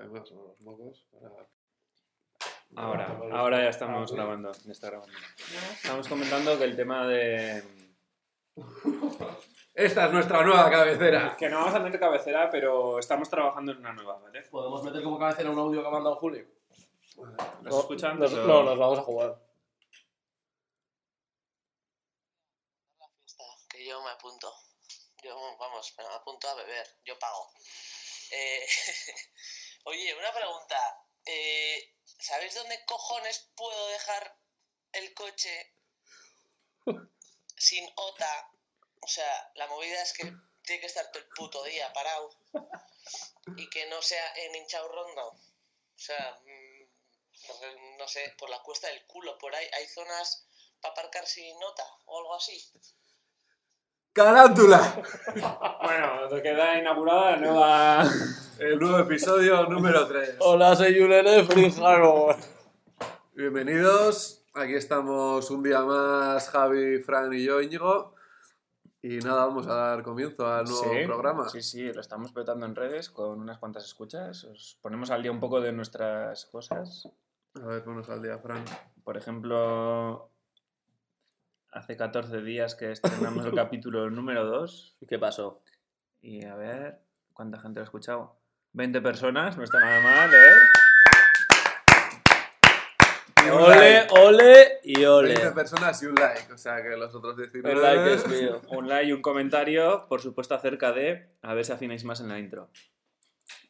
además, ¿no? Los mocos. para- Ahora, Para- ahora ya estamos Ah, grabando. ya está grabando. Estamos comentando que el tema de. Esta es nuestra nueva cabecera. Que no vamos a tener cabecera, pero estamos trabajando en una nueva, ¿vale? ¿Podemos meter como cabecera un audio que ha mandado Julio? ¿Los escuchan? Nos- no, nos vamos a jugar. la fiesta, que yo me apunto. Yo, vamos, me apunto a beber, yo pago. Eh, oye, una pregunta. Eh, ¿Sabéis dónde cojones puedo dejar el coche sin OTA? O sea, la movida es que tiene que estar todo el puto día parado y que no sea en hinchado rondo. O sea, mm, no sé, por la cuesta del culo, por ahí hay zonas para aparcar sin nota o algo así. ¡Carántula! Bueno, te queda inaugurada la nueva. El nuevo episodio número 3. Hola, soy Yulene Frijano. Bienvenidos. Aquí estamos un día más, Javi, Fran y yo, Íñigo. Y nada, vamos a dar comienzo al nuevo Sí, programa. Sí, sí, lo estamos petando en redes con unas cuantas escuchas. Os ponemos al día un poco de nuestras cosas. A ver, ponos al día, Fran. Por ejemplo, hace 14 días que estrenamos el capítulo número 2. ¿Qué pasó? Y a ver, ¿cuánta gente lo ha escuchado? 20 personas, no está nada mal, ¿eh? Y un Ole, ole y 20 ole. personas y un like. O sea que los otros 19... El like es mío. Un like y un comentario, por supuesto, acerca de a ver si afináis más en la intro.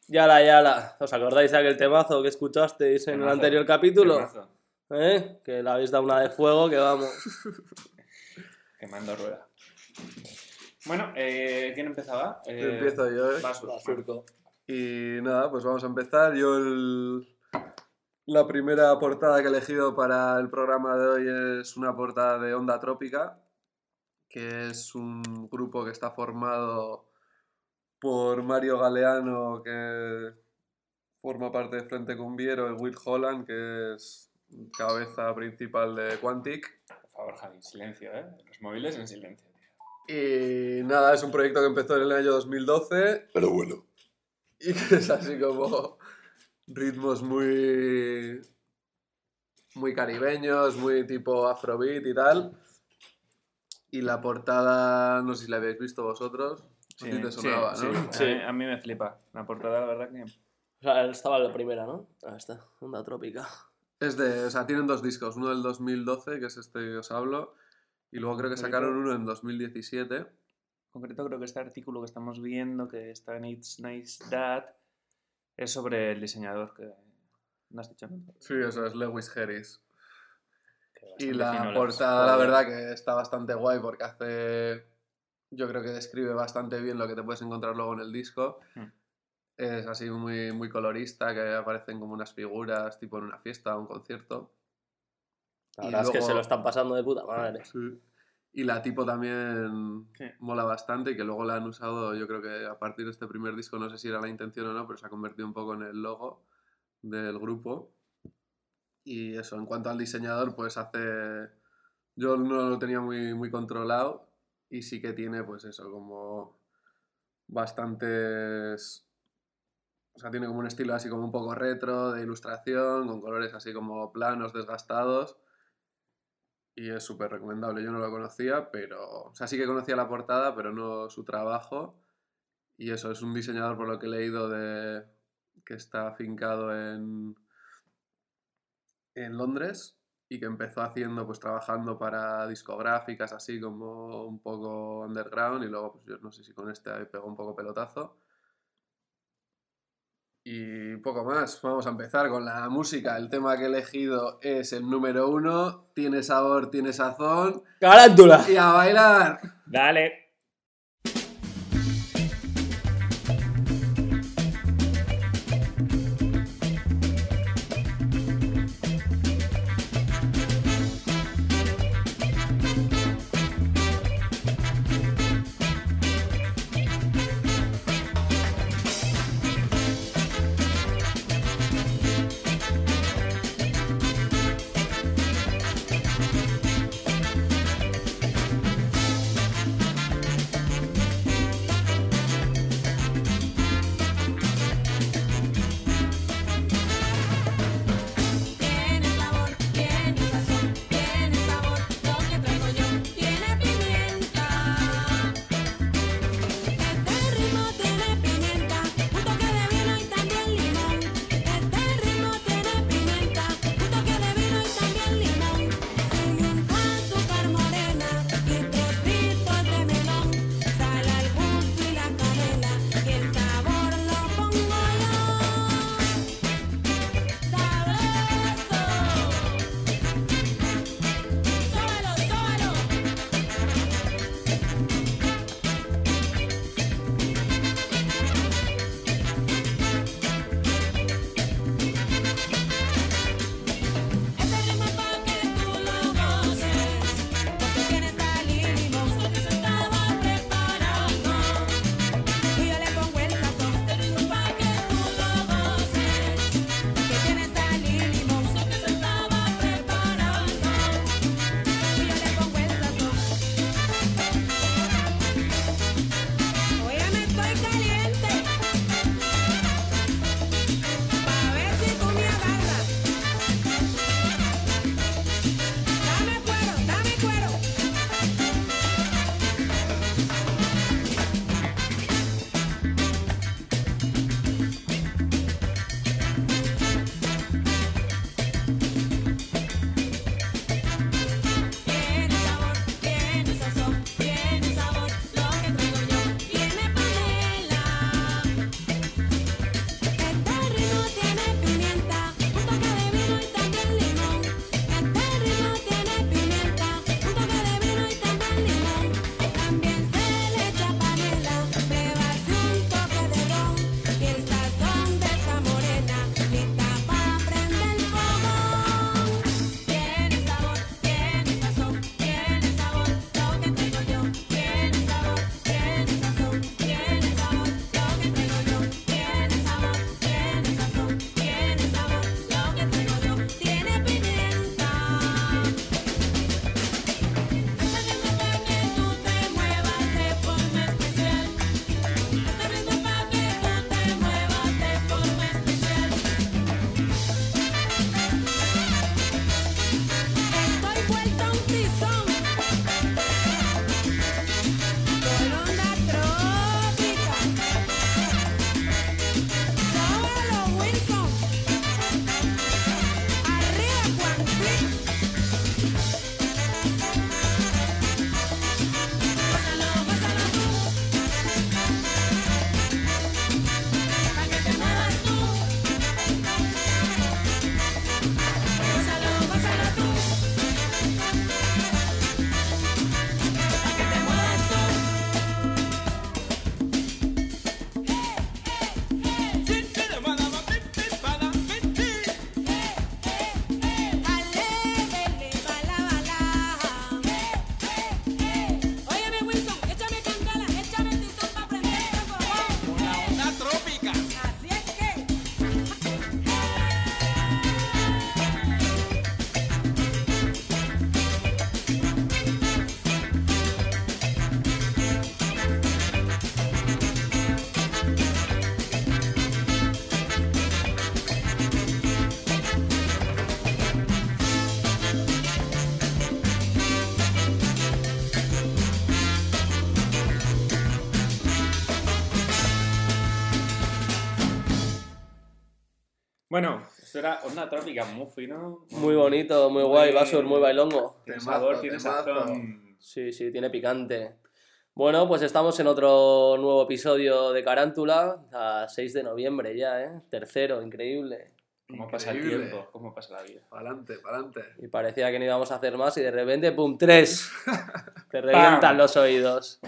Yala, yala. ¿Os acordáis de aquel temazo que escuchasteis en el anterior capítulo? Temazo. ¿Eh? Que le habéis dado una de fuego, que vamos. Quemando rueda. Bueno, eh, ¿quién empezaba? Eh, Empiezo yo, ¿eh? Basurco. Y nada, pues vamos a empezar. Yo el- la primera portada que he elegido para el programa de hoy es una portada de Onda Trópica, que es un grupo que está formado por Mario Galeano, que forma parte de Frente Cumbiero, y Will Holland, que es cabeza principal de Quantic. Por favor, Javi, silencio, ¿eh? Los móviles en silencio. tío. Y nada, es un proyecto que empezó en el año 2012. Pero bueno. Y que es así como ritmos muy. muy caribeños, muy tipo afrobeat y tal. Y la portada, no sé si la habéis visto vosotros. te sonaba, sí, ¿no? sí. A, mí, a mí me flipa. La portada, la verdad que... O sea, estaba la primera, ¿no? Ahí está, onda trópica. Es de. O sea, tienen dos discos. Uno del 2012, que es este que os hablo. Y luego creo que sacaron uno en 2017. En concreto creo que este artículo que estamos viendo, que está en It's Nice That, es sobre el diseñador que... ¿No has dicho? Sí, eso es Lewis Harris. Y la portada, la verdad, que está bastante guay porque hace. Yo creo que describe bastante bien lo que te puedes encontrar luego en el disco. Hmm. Es así muy, muy colorista, que aparecen como unas figuras, tipo en una fiesta o un concierto. La Y verdad es que se lo están pasando de puta madre. Y la tipo también Sí. mola bastante y que luego la han usado, yo creo que a partir de este primer disco, no sé si era la intención o no, pero se ha convertido un poco en el logo del grupo. Y eso, en cuanto al diseñador, pues hace... Yo no lo tenía muy, muy controlado y sí que tiene, pues eso, como bastantes... O sea, tiene como un estilo así como un poco retro, de ilustración, con colores así como planos, desgastados. Y es súper recomendable. Yo no lo conocía, pero... O sea, sí que conocía la portada, pero no su trabajo. Y eso, es un diseñador, por lo que he leído, de que está afincado en, en Londres y que empezó haciendo, pues trabajando para discográficas así como un poco underground y luego, pues yo no sé si con este pegó un poco pelotazo. Y poco más, vamos a empezar con la música. El tema que he elegido es el número uno, tiene sabor, tiene sazón ¡Carántula! y a bailar. Dale. Bueno, esto era onda trópica, muy fino. Muy bonito, muy guay, Basur, muy bailongo. Tiene Temazo, sabor, tiene temazo. sazón. Sí, sí, tiene picante. Bueno, pues estamos en otro nuevo episodio de Carántula, a 6 de noviembre ya, ¿eh? Tercero, increíble. ¿Cómo pasa el tiempo? ¿Cómo pasa la vida? Pa'lante, pa'lante. Y parecía que no íbamos a hacer más y de repente, ¡pum! ¡Tres! Te revientan los oídos.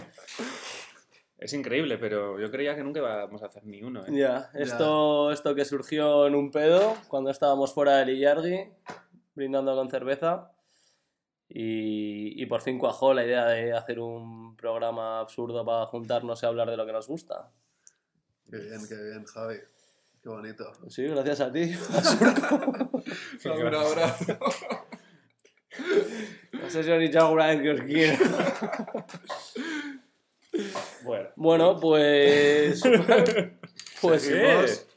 Es increíble, pero yo creía que nunca íbamos a hacer ni uno, ¿eh? Ya, esto, esto que surgió en un pedo cuando estábamos fuera del Illargui, brindando con cerveza. Y, y por fin cuajó la idea de hacer un programa absurdo para juntarnos y hablar de lo que nos gusta. Qué bien, qué bien, Javi. Qué bonito. Sí, gracias a ti. Un abrazo. No sé si os he dicho alguna vez que os quiero. Bueno. Bueno, pues. Pues, Seguimos.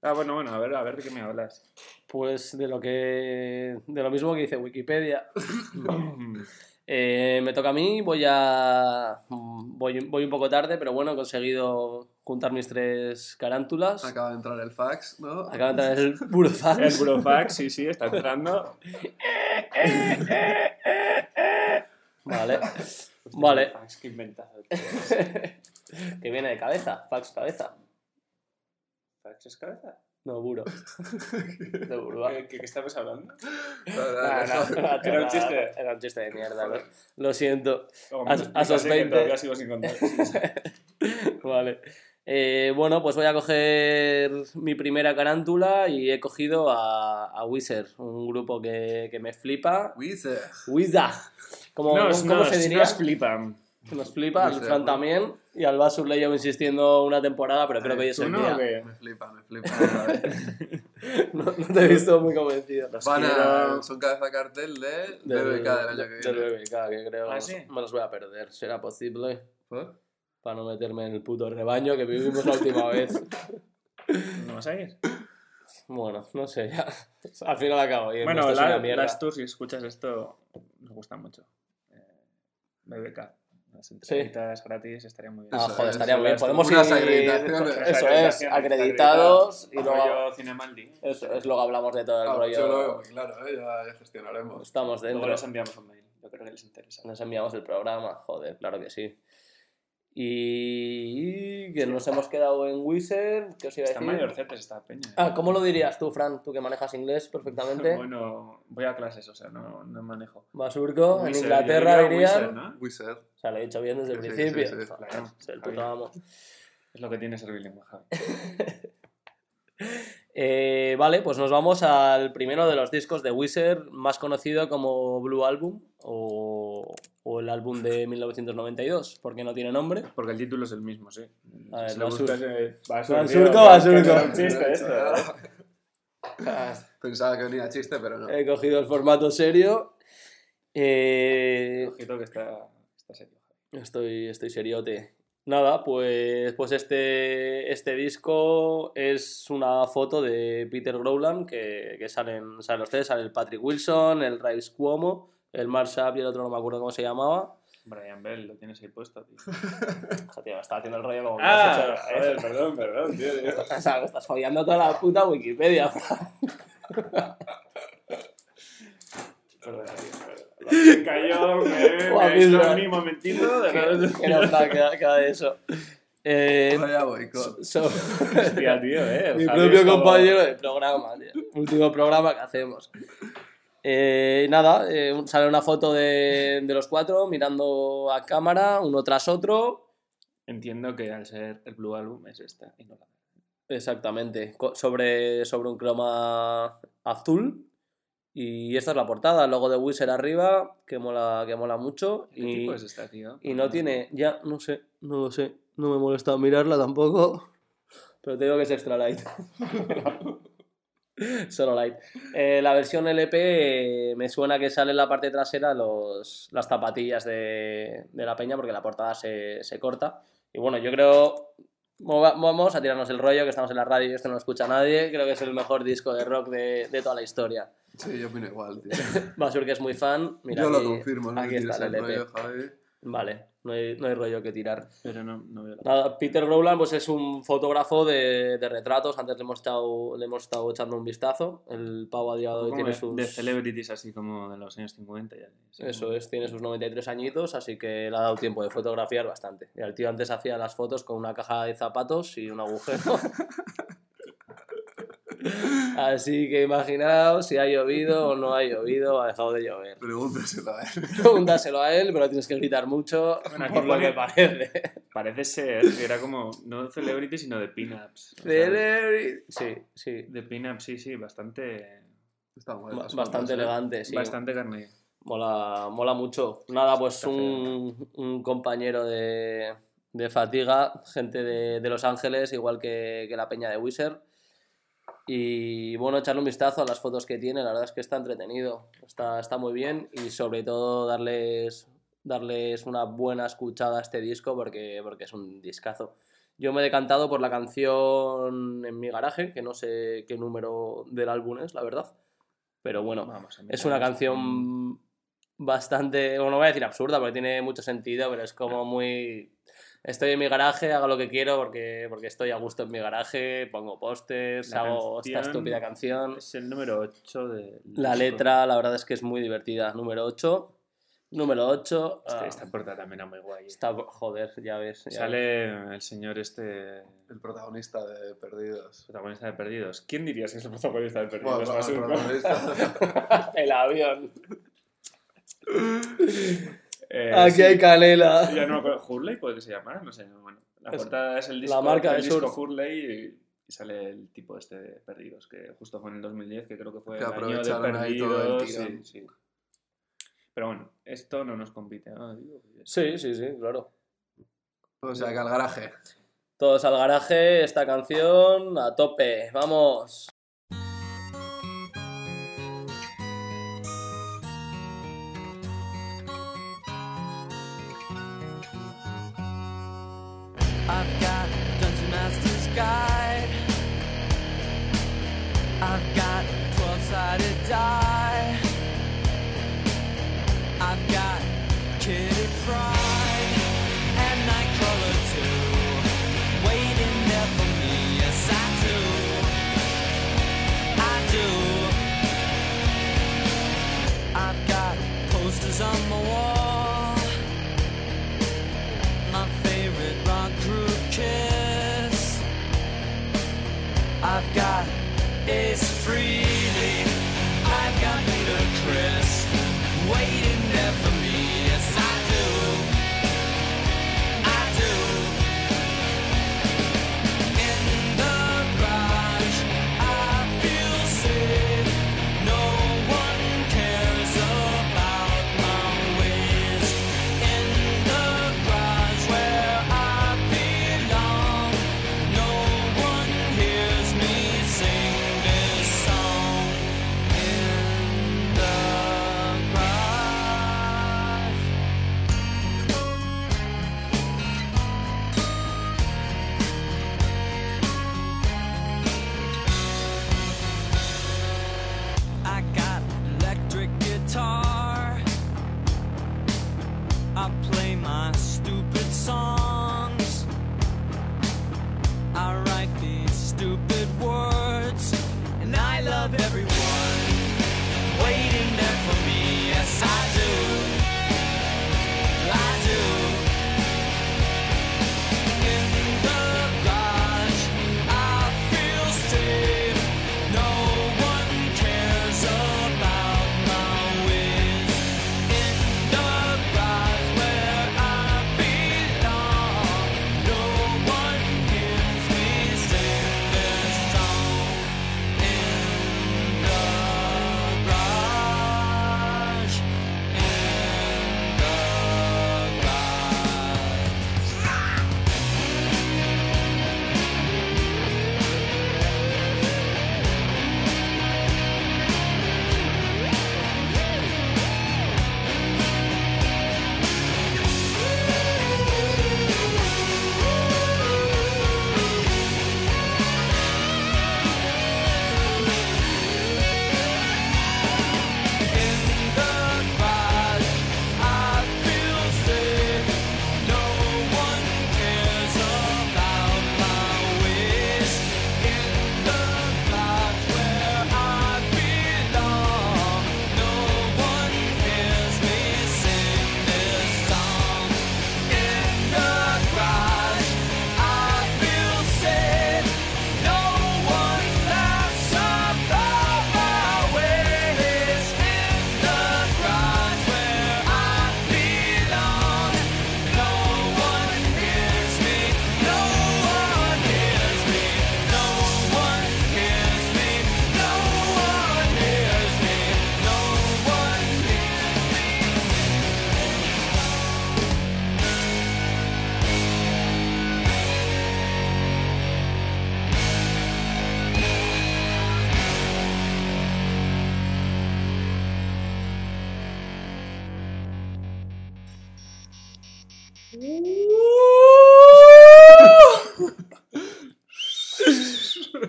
Ah, bueno, bueno, a ver, a ver de qué me hablas. pues de lo que. De lo mismo que dice Wikipedia. Eh, me toca a mí, voy a. Voy, voy un poco tarde, pero bueno, he conseguido juntar mis tres carántulas. Acaba de entrar el fax, ¿no? Acaba de entrar el burofax. El Burofax, sí, sí, está entrando. Vale. Vale. Qué inventado. que viene de cabeza, fax cabeza. ¿Fax es cabeza? No, buro. De buro. ¿Qué, qué, qué estabas hablando? Ah, no, no, Era un chiste. Era un chiste de mierda. Lo, lo siento. A- a que 20. todavía sigo sin contar. vale. Eh, bueno, pues voy a coger mi primera carántula y he cogido a, a Wizard, un grupo que, que me flipa. Wizard. Wizard. ¿Cómo, Nos, cómo nos, se diría? nos flipan. Nos flipa, al Fran también. Y al Basur le llevo insistiendo una temporada, pero creo que hoy es ¿Tú el no? día. Me flipa, me flipa. No, no te he visto muy convencido. Los Van a, son cabeza cartel de Del- BBK del año que Del viene. BBK, que creo ¿Ah, sí? me los voy a perder. ¿Será posible? ¿Por? Para no meterme en el puto rebaño que vivimos la última vez. ¿No vas a ir? Bueno, no sé, ya. Al final acabo. Y Bueno, la- las tours, si escuchas esto, nos gusta mucho. Eh, BBK. Las entrevistas gratis estaría muy bien. Ah, Eso joder, es, estaría muy bien. Podemos ir. acreditaciones. Eso es, acreditados y luego. Cinemaldi. Eso es, luego hablamos de todo el Ah, pues yo lo veo rollo. muy claro, ¿eh? ya, ya gestionaremos. Estamos Luego dentro. les enviamos un mail. Yo creo que les interesa. Nos enviamos el programa, joder, claro que sí. Y que nos hemos quedado en Wizard, ¿qué os iba a Están decir? mayorcetes esta peña. ¿eh? Ah, ¿cómo lo dirías tú, Fran? Tú que manejas inglés perfectamente. Bueno, voy a clases, o sea, no, no manejo. Basurco, en Inglaterra diría dirían. Wizard, ¿no? Wizard. O sea, lo he dicho bien desde el Sí, principio. sí, sí. Joder, Claro, es el está puto bien. amo. Es lo que tiene ser bilingüe, Javi. Eh, vale, pues nos vamos al primero de los discos de Wizard, más conocido como Blue Album o, o el álbum de 1992, porque no tiene nombre. Porque el título es el mismo, sí. A ver, Si lo Basur- Basurco, Basurco. un chiste esto. Pensaba que venía chiste, pero no. He cogido el formato serio. Eh, Ojito que está, está serio. Estoy, estoy seriote. Nada, pues, pues este, este disco es una foto de Peter Growland que, que salen, salen los tres, sale el Patrick Wilson, el Rice Cuomo, el Marshall y el otro no me acuerdo cómo se llamaba. Brian Bell, lo tienes ahí puesto, tío. O sea, tío, me está haciendo el rollo como que Ah, has hecho- joder, perdón, perdón, tío. tío. O sea, me estás follando toda la puta Wikipedia. Perdona, tío, perdona. Se cayó, me, Buah, me hizo mira. un momentito de que no está, que, que va de eso. Eh, Vaya boicot. so- Hostia, tío, eh. Mi propio compañero de programa, tío. Último programa que hacemos. Eh, nada, eh, sale una foto de, de los cuatro mirando a cámara, uno tras otro. Entiendo que al ser el Blue Album es esta y no la Exactamente, sobre, sobre un croma azul. Y esta es la portada, el logo de Wizard arriba, que mola, que mola mucho. ¿Qué Y, tipo es esta, tío? y no tiene, ya, no sé, no lo sé. No me molesta mirarla tampoco. Pero te digo que es extra light. Solo light. Eh, la versión LP eh, me suena que sale en la parte trasera los, las zapatillas de, de la peña porque la portada se, se corta. Y bueno, yo creo. Vamos a tirarnos el rollo, que estamos en la radio y esto no lo escucha nadie. Creo que es el mejor disco de rock de, de toda la historia. Sí, yo opino igual, tío. Basur, que es muy fan. Mira, yo lo confirmo, ¿no? aquí está el el LP. rollo, Javi. Vale, no hay, no hay rollo que tirar. Pero no, no veo la... Nada, Peter Rowland pues es un fotógrafo de, de retratos, antes le hemos, estado, le hemos estado echando un vistazo, el pavo a día de hoy tiene de- sus... De celebrities así como de los años 50 ya. Eso como- es, tiene sus 93 añitos, así que le ha dado tiempo de fotografiar bastante. Y el tío antes hacía las fotos con una caja de zapatos y un agujero. así que imaginaos si ha llovido o no ha llovido, ha dejado de llover. Pregúntaselo a él. Pregúntaselo a él, pero tienes que gritar mucho Bueno, por lo que parece. Parece ser que era como, no de celebrity, sino de pin-ups. O Celebrity. Sí, sí. De pin-ups, sí, sí, bastante, Está las Bastante elegante, sí. bastante carne. Mola, mola mucho. Nada, pues un, un compañero de, de Fatiga, gente de, de Los Ángeles, igual que, que la peña de Wizard. Y bueno, echarle un vistazo a las fotos que tiene, la verdad es que está entretenido, está, está muy bien y sobre todo darles, darles una buena escuchada a este disco porque, porque es un discazo. Yo me he decantado por la canción en mi garaje, que no sé qué número del álbum es, la verdad. Pero bueno, Vamos, a es una canción bastante, bueno, no voy a decir absurda porque tiene mucho sentido, pero es como muy... Estoy en mi garaje, hago lo que quiero porque, porque estoy a gusto en mi garaje, pongo pósters, hago esta estúpida canción. Es el número 8 de... La letra, la verdad es que es muy divertida. Número 8. Número 8. Este, esta portada también era muy guay. está, joder, ya ves. ya ves. Sale el señor este, El protagonista de Perdidos. protagonista de Perdidos. ¿Quién dirías que es el protagonista de Bueno, Perdidos? el protagonista. El avión. Eh, Aquí sí, hay canela. Ya no me acuerdo. ¿Hurley puede que se llama? No sé. Bueno, la Es portada es el la disco, marca el de disco surf. Hurley y, y sale el tipo este de Perdidos, que justo fue en el 2010, que creo que fue Que el año de aprovecharon ahí todo el Perdidos. tirón. sí, sí. Pero bueno, esto no nos compite. Sí, sí, sí, claro. O sea, que al garaje. Todos al garaje, esta canción a tope. Vamos.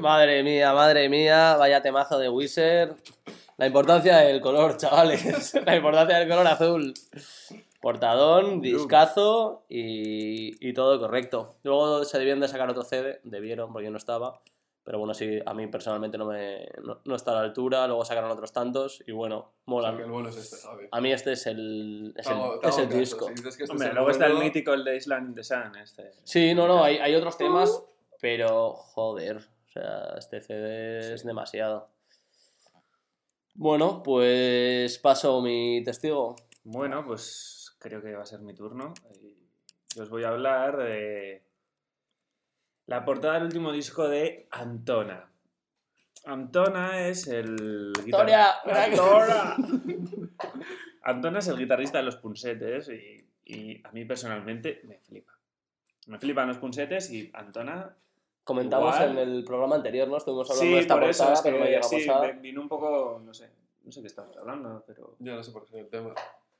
Madre mía, madre mía, vaya temazo de Wizard. La importancia del color, chavales. La importancia del color azul. Portadón, discazo y, y todo correcto. Luego se debieron de sacar otro CD, debieron porque yo no estaba. Pero bueno, sí, a mí personalmente no, me, no, no está a la altura. Luego sacaron otros tantos y bueno, O mola. sea, que el bueno es este, Javi. A mí este es el, es el, es caso, disco. si dices que este Hombre, es el luego está el mítico, el de Island in the Sun. Este. Sí, no, no, hay, hay otros temas, pero joder, sea, este CD es demasiado. Bueno, pues paso mi testigo. Bueno, pues creo que va a ser mi turno. Y os voy a hablar de la portada del último disco de Antona. Antona es el Victoria, Antona. Antona es el guitarrista de los Punsetes y, y a mí personalmente me flipa. Me flipan los Punsetes y Antona Comentamos Igual. en el programa anterior, ¿no? Estuvimos hablando Sí, de esta por eso, portada, es que pero no llegamos sí, a... vino un poco, no sé, no sé qué estamos hablando, pero... Ya no sé por qué el tema.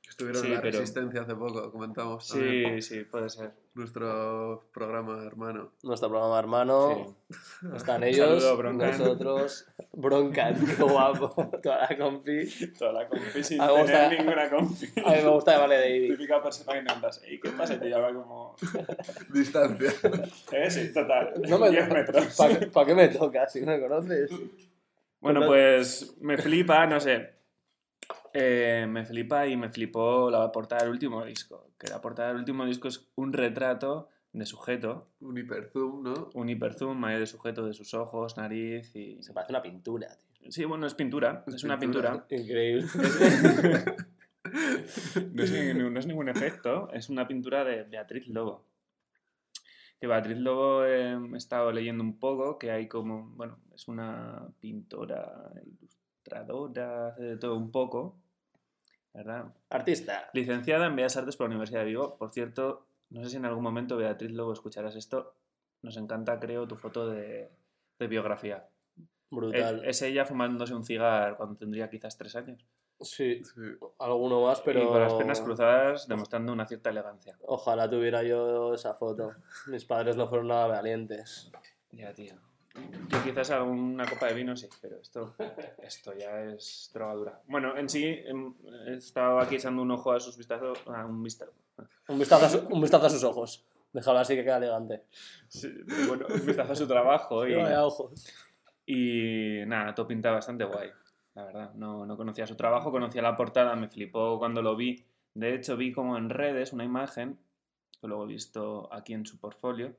Estuvieron Sí, en la pero- Resistencia hace poco, comentamos también. Sí, sí, puede ser. Nuestro programa hermano. Nuestro programa hermano, Sí. están ellos, saludo, Broncan. nosotros, Broncan, qué guapo, toda la compi. Toda la confi sin A mí me gusta- tener ninguna confi. A mí me gusta llamarle David. Típica persona que intentas, ¿y qué pasa? Te llama como... Distancia. ¿Eh? Sí, total. No me 10 metros. ¿Para qué me toca si no me conoces? Bueno, pues me flipa, no sé. Eh, me flipa y me flipó la portada del último disco. Que la portada del último disco es un retrato de sujeto, Un hiperzoom, ¿no? un hiperzoom ahí de sujeto de sus ojos, nariz y... Se parece una pintura, tío. Sí, bueno, es pintura, es, Es una pintura. pintura. Increíble. No es, ni- no es ningún efecto, es una pintura de Beatriz Lobo. Que Beatriz Lobo eh, he estado leyendo un poco, que hay como, bueno, es una pintora, ilustradora, hace de todo un poco, ¿verdad? Artista. Licenciada en Bellas Artes por la Universidad de Vigo. Por cierto, no sé si en algún momento, Beatriz Lobo, escucharás esto. Nos encanta, creo, tu foto de, de biografía. Brutal. Es, es ella fumándose un cigar cuando tendría quizás tres años. Sí, Sí. alguno más, pero... Y con las piernas cruzadas, demostrando una cierta elegancia. Ojalá tuviera yo esa foto. Mis padres no fueron nada valientes. Ya, tío. Yo quizás alguna copa de vino sí, pero esto, esto ya es drogadura. Bueno, en sí, em, he estado aquí echando un ojo a sus vistazos, a un vistazo. Un vistazo, a su- un vistazo a sus ojos. Déjalo así que queda elegante. Sí, bueno, un vistazo a su trabajo y, ojos. y nada, todo pinta bastante guay, la verdad. No, no conocía su trabajo, conocía la portada, me flipó cuando lo vi. De hecho, vi como en redes una imagen, que luego he visto aquí en su portfolio,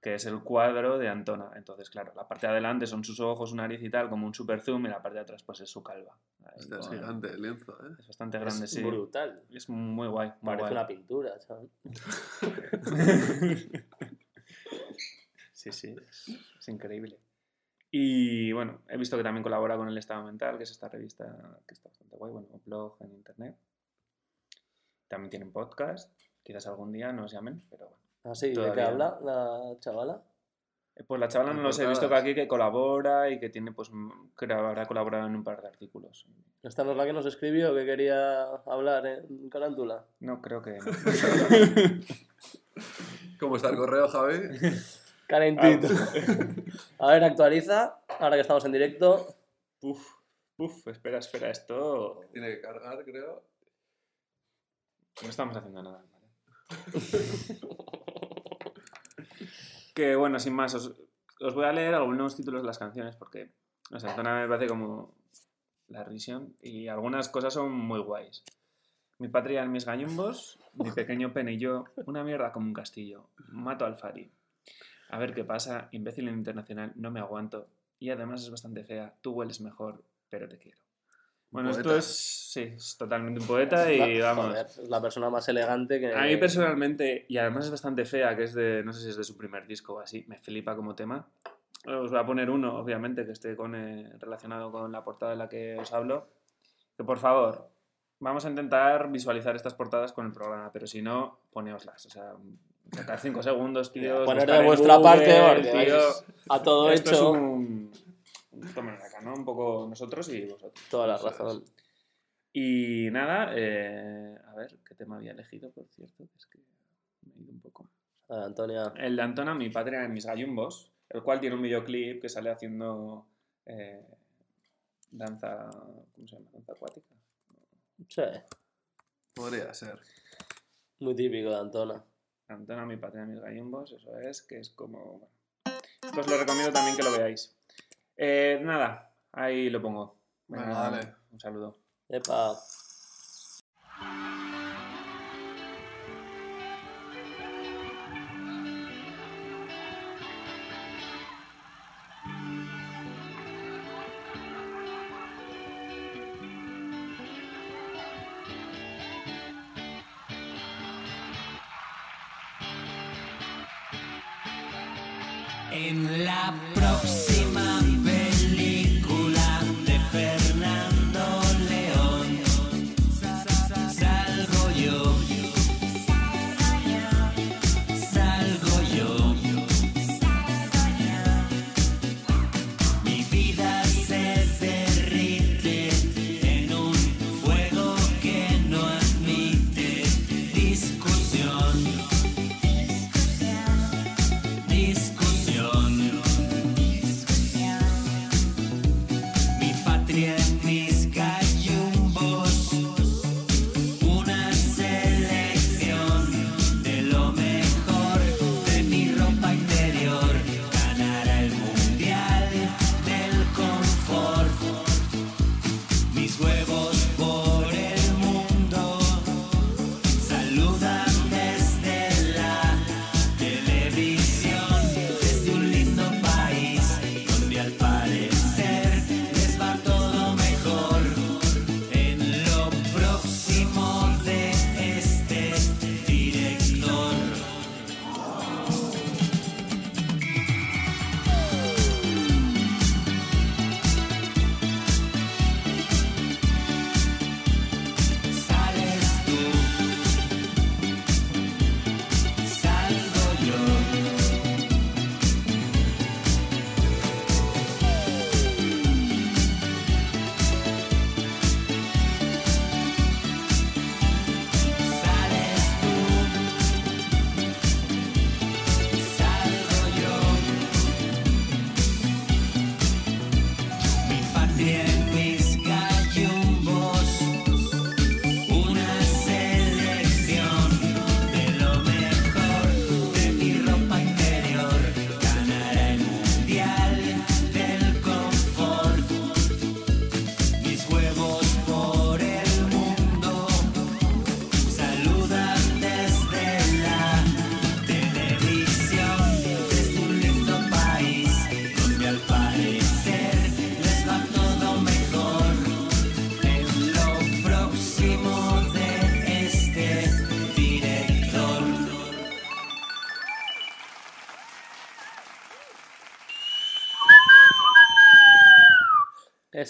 que es el cuadro de Antona. Entonces, claro, la parte de adelante son sus ojos, su nariz y tal, como un super zoom, y la parte de atrás pues es su calva. Ahí Este es gigante el lienzo, ¿eh? Es bastante grande, Es sí. brutal. Es muy guay, muy Parece guay. una pintura, chaval. Sí, sí, es, es increíble. Y bueno, he visto que también colabora con El Estado Mental, que es esta revista que está bastante guay, bueno, un blog en internet. También tienen podcast, quizás algún día nos llamen, pero bueno. Así, ¿de qué habla la chavala? Eh, Pues la chavala no los he visto que aquí que colabora y que tiene, pues, m- que habrá colaborado en un par de artículos. ¿Esta no es la que nos escribió que quería hablar en Carántula? No, creo que no. ¿Cómo está el correo, Javi? Calentito. A ver, actualiza. Ahora que estamos en directo. Uf, uf, espera, espera, esto Tiene que cargar, creo. no estamos haciendo nada. ¿vale? que bueno, sin más, os, os voy a leer algunos títulos de las canciones porque, no sé, Antona me parece como la risión y algunas cosas son muy guays. Mi patria en mis gallumbos, mi pequeño pene y yo, una mierda como un castillo. Mato al Fari. A ver qué pasa, imbécil en internacional, no me aguanto. Y además es bastante fea, tú hueles mejor, pero te quiero. Bueno, esto Poeta. es, sí, es totalmente un poeta y La- vamos. joder, es la persona más elegante que. A mí personalmente, y además es bastante fea, que es de, no sé si es de su primer disco o así, me flipa como tema. Os voy a poner uno, obviamente, que esté con, eh, relacionado con la portada de la que os hablo. Que por favor, vamos a intentar visualizar estas portadas con el programa, pero si no, poneoslas. O sea, sacar 5 segundos, tío. Poner de vuestra Google, parte, porque tío. a todo Esto hecho. es un, en acá, ¿no? Un poco nosotros y vosotros. Toda la razón. Y nada, eh, a ver, ¿qué tema había elegido, por cierto? Es que Me he ido un poco. A ver, Antonia. El de Antona, mi patria en mis gallumbos, el cual tiene un videoclip que sale haciendo eh, danza. ¿Cómo se llama? Danza acuática. Sí, Podría ser. muy típico de Antona. Antona, mi patria en mis gallumbos, eso es, que es como. Bueno. Pues lo recomiendo también que lo veáis. Eh, nada, ahí lo pongo. Venga, Venga, dale. Un saludo. Epa.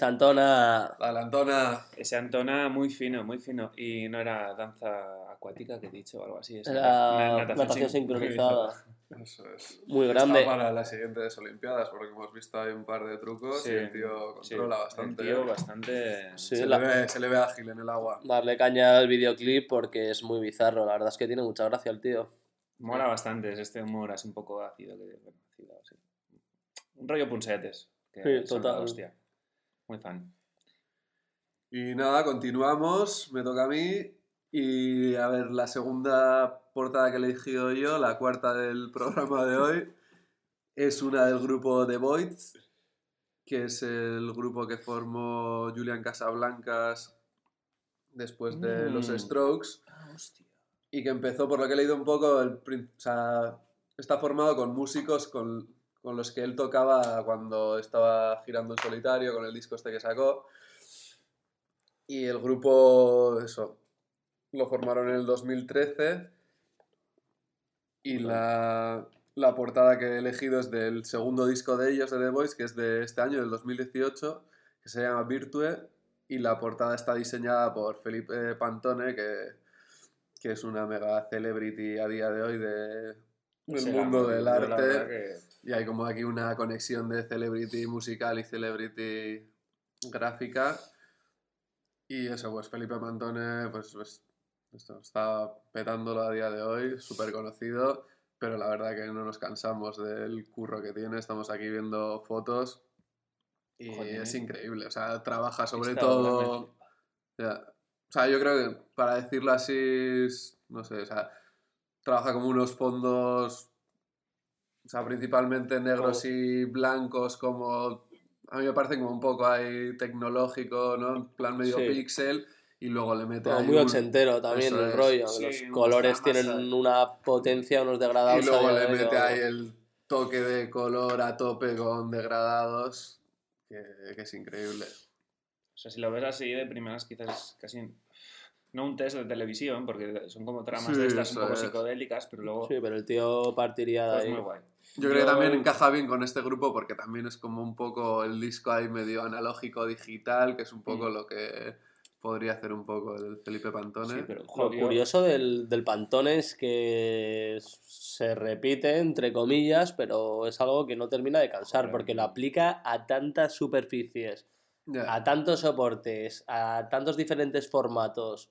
Antona. La Lantona. Ese Antona muy fino, muy fino. Y no era danza acuática que he dicho o algo así. es Era na- natación sincronizada. Eso es. Muy Está grande. para las siguientes Olimpiadas, porque hemos visto ahí un par de trucos Sí, y el tío Sí, controla el bastante. tío bastante... Sí, se, la- le ve, se le ve ágil en el agua. Darle caña al videoclip porque es muy bizarro. La verdad es que tiene mucha gracia el tío. Mola bastante, es este humor así un poco ácido. Que, bueno, ácido, sí. Un rollo punsetes. Que Sí, total. hostia. Muy fan. Y nada, continuamos, me toca a mí. Y a ver, la segunda portada que he elegido yo, la cuarta del programa de hoy, es una del grupo The Voids, que es el grupo que formó Julian Casablancas después de los Mm. Strokes. Ah, hostia. y que empezó, por lo que he leído un poco, el, o sea, está formado con músicos con, con los que él tocaba cuando estaba girando en solitario, con el disco este que sacó. Y el grupo, eso, lo formaron en el 2013 y la, la portada que he elegido es del segundo disco de ellos, de The Voice, que es de este año, del 2018, que se llama Virtue, y la portada está diseñada por Felipe Pantone, que, que es una mega celebrity a día de hoy de, del mundo del arte. que- Y hay como aquí una conexión de celebrity musical y celebrity gráfica. Y eso, pues Felipe Pantone, pues, pues Esto está petándolo a día de hoy, súper conocido, pero la verdad que no nos cansamos del curro que tiene. Estamos aquí viendo fotos y Joder. es increíble. O sea, trabaja sobre Esta todo. flipa. Ya. O sea, yo creo que para decirlo así, no sé, o sea, trabaja como unos fondos, o sea, principalmente negros y blancos, como a mí me parece como un poco ahí tecnológico, ¿no? En plan medio Sí. pixel, y luego le mete Como ahí muy un- ochentero también Eso el es. rollo. Sí, los colores tienen ahí. una potencia, unos degradados. Y luego le mete ahí el toque de color a tope con degradados, que, que es increíble. O sea, si lo ves así de primeras, quizás es casi no un test de televisión, porque son como tramas Sí, de estas un poco es. psicodélicas, pero luego Sí, pero el tío partiría de pues ahí. muy guay. Yo creo que también encaja bien con este grupo porque también es como un poco el disco ahí medio analógico digital, que es un poco Mm. lo que podría hacer un poco el Felipe Pantone. Sí, pero Lo curioso del, del Pantone es que se repite, entre comillas, pero es algo que no termina de cansar, Joder. porque lo aplica a tantas superficies, a tantos soportes, a tantos diferentes formatos.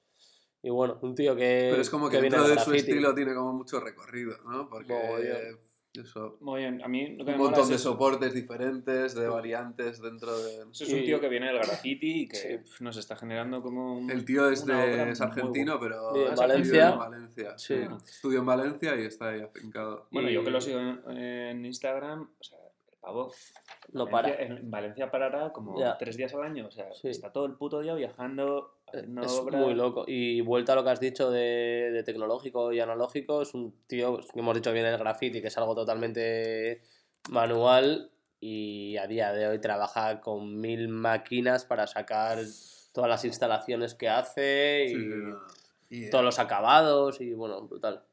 Y bueno, un tío que. Pero es como que, dentro de su estilo tiene como mucho recorrido, ¿no? Porque eso, Muy bien, a mí lo que un me mola montón es de eso. soportes diferentes, de variantes dentro de... Eso es un Y- tío que viene del graffiti y que Sí. nos está generando como un... El tío es, de, es argentino, pero De Valencia. en Valencia. Sí. sí. Estudió en Valencia y está ahí afincado. Bueno, yo que lo sigo en, en Instagram, o sea, el pavo... Valencia- para. En Valencia parará como Ya. tres días al año, o sea, Sí. está todo el puto día viajando, haciendo Es muy loco. Y vuelta a lo que has dicho de, de tecnológico y analógico, es un tío, que hemos dicho bien el graffiti, que es algo totalmente manual y a día de hoy trabaja con mil máquinas para sacar todas las instalaciones que hace y Sí, todos los acabados y bueno, brutal.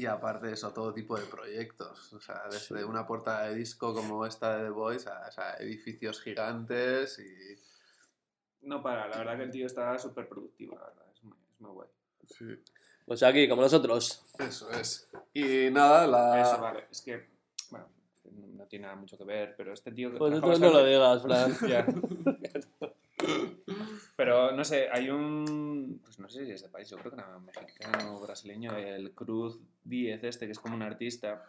Y aparte de eso, todo tipo de proyectos. O sea, desde una portada de disco como esta de The Voice a, o sea, edificios gigantes y... No para, la verdad que el tío está súper productivo, la verdad, es muy, es muy guay. Sí, Pues aquí, como nosotros. eso es. Y nada, la... Eso, vale, es que, bueno, no tiene nada mucho que ver, pero este tío que Pues tú no lo digas, Fran. Pero no sé, hay un. Pues no sé si es de país, yo creo que era mexicano o brasileño, el Cruz 10, este, que es como un artista.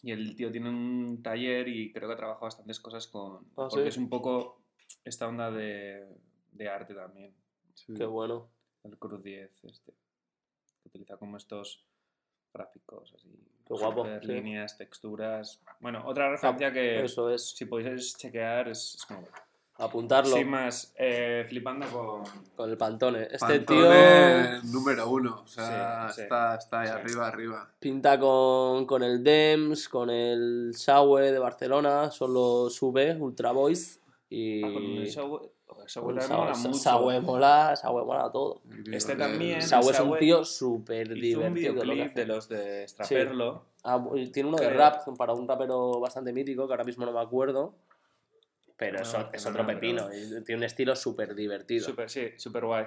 Y el tío tiene un taller y creo que trabaja bastantes cosas con. Ah, porque ¿sí? es un poco esta onda de, de arte también. Sí. Qué bueno. El Cruz 10, este. Que utiliza como estos gráficos así. Qué guapo, super sí. líneas, texturas. Bueno, otra referencia que. Eso es. Si podéis chequear, es, es guay. Apuntarlo Sin más, eh, flipando con. con el Pantone. Este tío Pantone número uno. O sea, Sí, sí. está, está ahí Sí. arriba, arriba. pinta con, con el DEMS, con el Saue de Barcelona, son los V, Ultra Boys. Y. Ah, con el Saue- Saue mola Saue- mucho. Saue mola, Saue mola todo. Este también. Saue es un tío súper un divertido. que videoclip de los de Straperlo. Ah, tiene uno de rap para un rapero bastante mítico, que ahora mismo no me acuerdo. Pero No, eso, es otro pepino. Tiene un estilo súper divertido. Super, sí, super guay.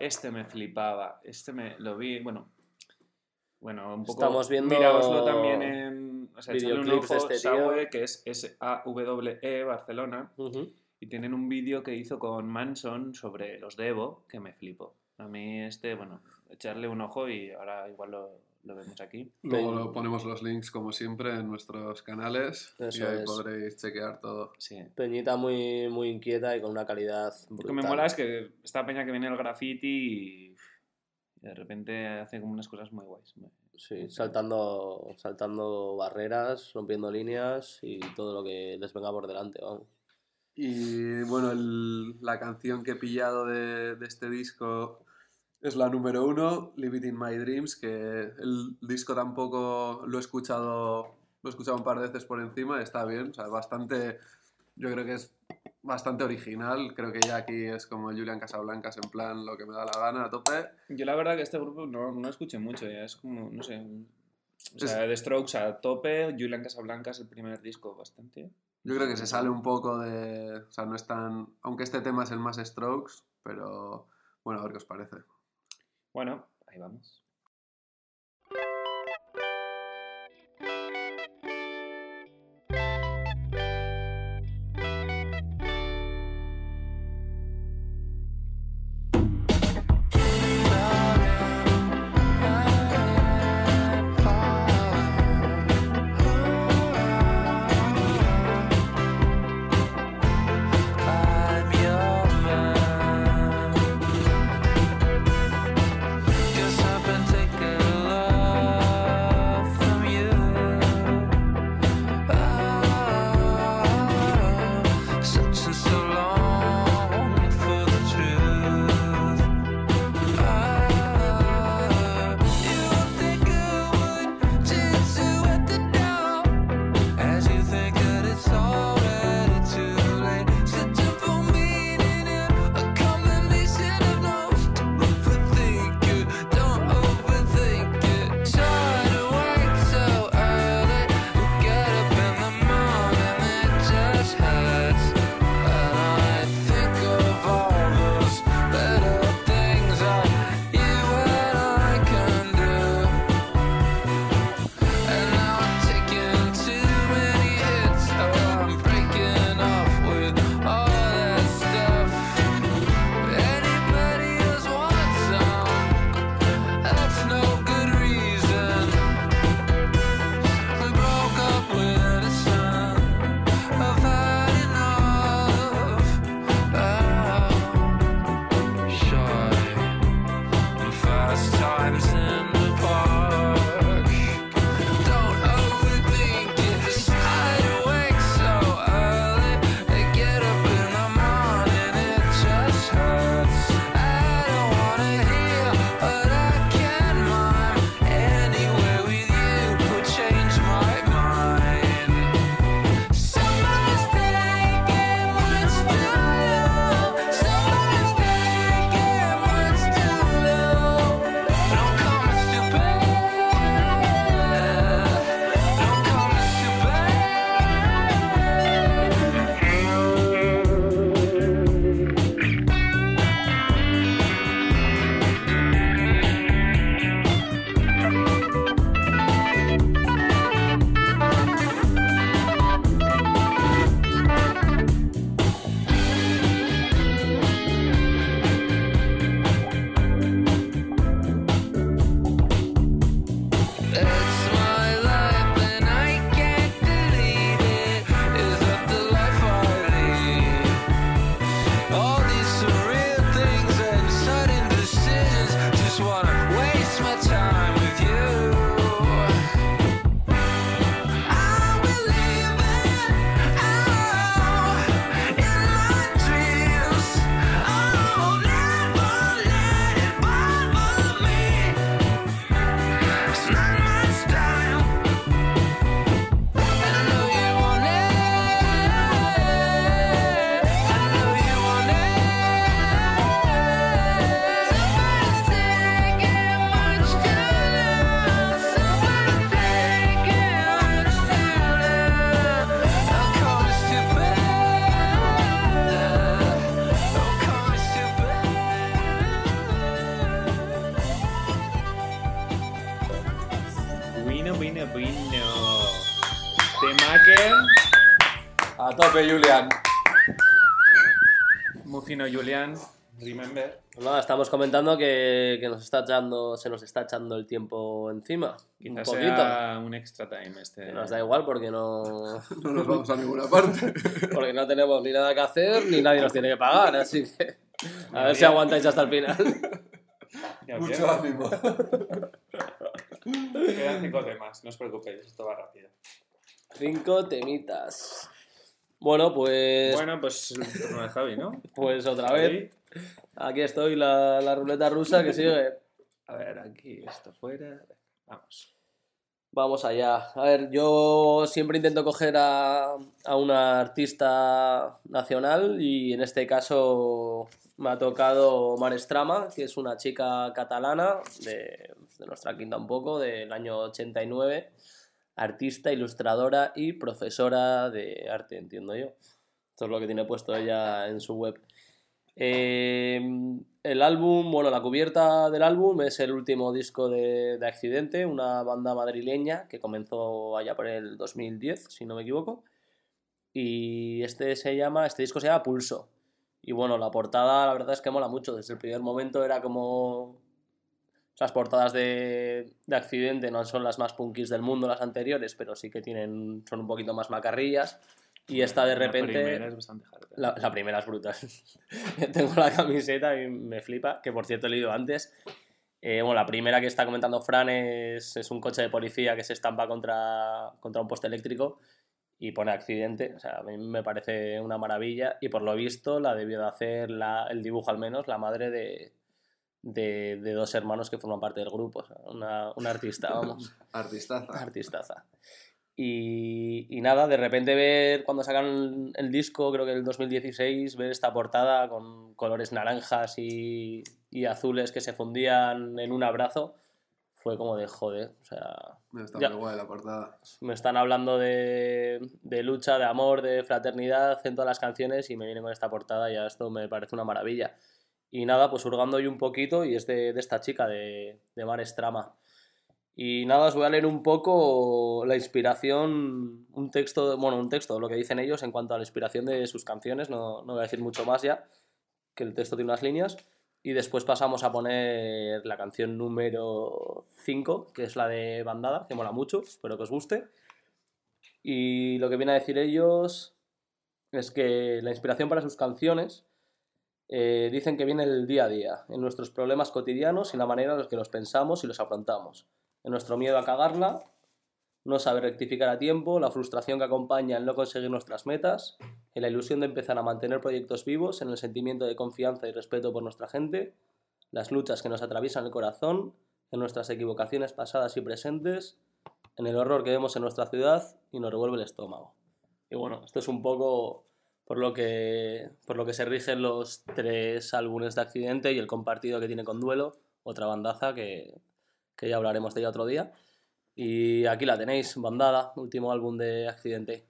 Este me flipaba. Este me lo vi, bueno. Bueno, un poco. Estamos viendo Miraoslo también en. O sea, un ojo, este. Saue, que es S-A-W-E Barcelona. Y tienen un vídeo que hizo con Manson sobre los Devo, que me flipo. A mí este, bueno, echarle un ojo y ahora igual lo, lo vemos aquí. Luego lo ponemos los links, como siempre, en nuestros canales. Eso y ahí es. podréis chequear todo. Sí. Peñita muy, muy inquieta y con una calidad Lo brutal. que me mola es que esta peña que viene del graffiti y de repente hace como unas cosas muy guays. Sí, saltando, saltando barreras, rompiendo líneas y todo lo que les venga por delante, vamos. Y bueno, el- la canción que he pillado de, de este disco es la número uno, Live It In My Dreams, que el disco tampoco lo he escuchado, lo he escuchado un par de veces por encima, está bien, o sea, bastante, yo creo que es bastante original, creo que ya aquí es como Julian Casablancas en plan lo que me da la gana a tope. Yo la verdad que este grupo no, no escuché mucho, ya es como, no sé... O sea, The Strokes a tope, Julian Casablancas el primer disco bastante. Yo creo que se sale un poco de, o sea, no es tan, aunque este tema es el más Strokes, pero bueno, a ver qué os parece. Bueno, ahí vamos. Comentando que, que nos está echando, se nos está echando el tiempo encima. Un Quizás poquito. sea un extra time este. Que Nos da igual porque no, No nos vamos a ninguna parte. porque no tenemos ni nada que hacer ni nadie nos tiene que pagar. Así que a ver si aguantáis hasta el final. Mucho ánimo. Quedan cinco temas, no os preocupéis, esto va rápido. Cinco temitas. Bueno, pues, Bueno, pues el turno de Javi, ¿no? pues otra vez. Aquí estoy, la, la ruleta rusa que sigue. A ver, aquí, esto fuera. Vamos. Vamos allá. A ver, yo siempre intento coger a, a una artista nacional y en este caso me ha tocado Marestrama, que es una chica catalana de, de nuestra quinta un poco, del año 89, artista, ilustradora y profesora de arte, entiendo yo. Esto es lo que tiene puesto ella en su web. Eh, el álbum, bueno, la cubierta del álbum es el último disco de, de Accidente, una banda madrileña que comenzó allá por el 2010, si no me equivoco. Y este se llama, este disco se llama Pulso. Y bueno, la portada la verdad es que mola mucho. Desde el primer momento era como... Las portadas de, de Accidente no son las más punkis del mundo, las anteriores, pero sí que tienen, son un poquito más macarrillas. Y esta de La repente... primera es bastante hard. La, la primera es brutal. Tengo la camiseta y me flipa, que por cierto he leído antes. Eh, bueno, la primera que está comentando Fran es, es un coche de policía que se estampa contra, contra un poste eléctrico y pone accidente. O sea, a mí me parece una maravilla y por lo visto la debió de hacer la- el dibujo al menos la madre de, de, de dos hermanos que forman parte del grupo. O sea, una, una artista, vamos. Artistaza. Artistaza. Y, y nada, de repente ver cuando sacan el disco, creo que el 2016, ver esta portada con colores naranjas y, y azules que se fundían en un abrazo, fue como de joder. O sea, Está Ya. muy guay la portada. me están hablando de, de lucha, de amor, de fraternidad en todas las canciones y me vienen con esta portada y ya esto me parece una maravilla. Y nada, pues hurgando hoy un poquito y es de, de esta chica, de, de Mar Estrama. Y nada, os voy a leer un poco la inspiración, un texto, bueno, un texto, lo que dicen ellos en cuanto a la inspiración de sus canciones, no, no voy a decir mucho más ya, que el texto tiene unas líneas. Y después pasamos a poner la canción número 5, que es la de Bandada, que mola mucho, espero que os guste. Y lo que viene a decir ellos es que la inspiración para sus canciones eh, dicen que viene el día a día, en nuestros problemas cotidianos y la manera en la que los pensamos y los afrontamos, en nuestro miedo a cagarla, no saber rectificar a tiempo, la frustración que acompaña en no conseguir nuestras metas, en la ilusión de empezar a mantener proyectos vivos, en el sentimiento de confianza y respeto por nuestra gente, las luchas que nos atraviesan el corazón, en nuestras equivocaciones pasadas y presentes, en el horror que vemos en nuestra ciudad y nos revuelve el estómago. Y bueno, esto es un poco por lo que, por lo que se rigen los tres álbumes de Accidente y el compartido que tiene con Duelo, otra bandaza que, que ya hablaremos de ella otro día. Y aquí la tenéis, Bandada, último álbum de Accidente.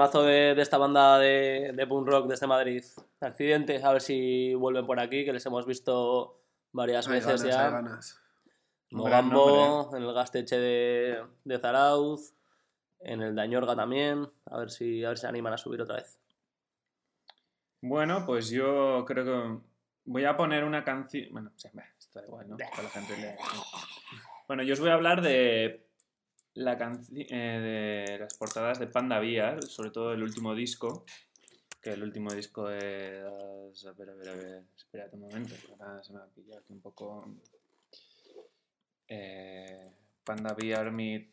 Temazo de, de esta banda de, de punk rock desde Madrid. Accidente, a ver si vuelven por aquí, que les hemos visto varias Hay veces ganas, hay ya. ganas. Mogambo, en el Gasteche de, de Zarauz, en el de Añorga también. A ver si, a ver si se animan a subir otra vez. Bueno, pues yo creo que voy a poner una canción. Bueno, sí, está igual, ¿no? Para la gente le- Bueno, yo os voy a hablar de la eh, de las portadas de Panda Bear, sobre todo el último disco. Que el último disco es. A ver, a ver, a ver. Espérate un momento, ahora se me ha pillado aquí un poco. Eh, Panda Bear meet-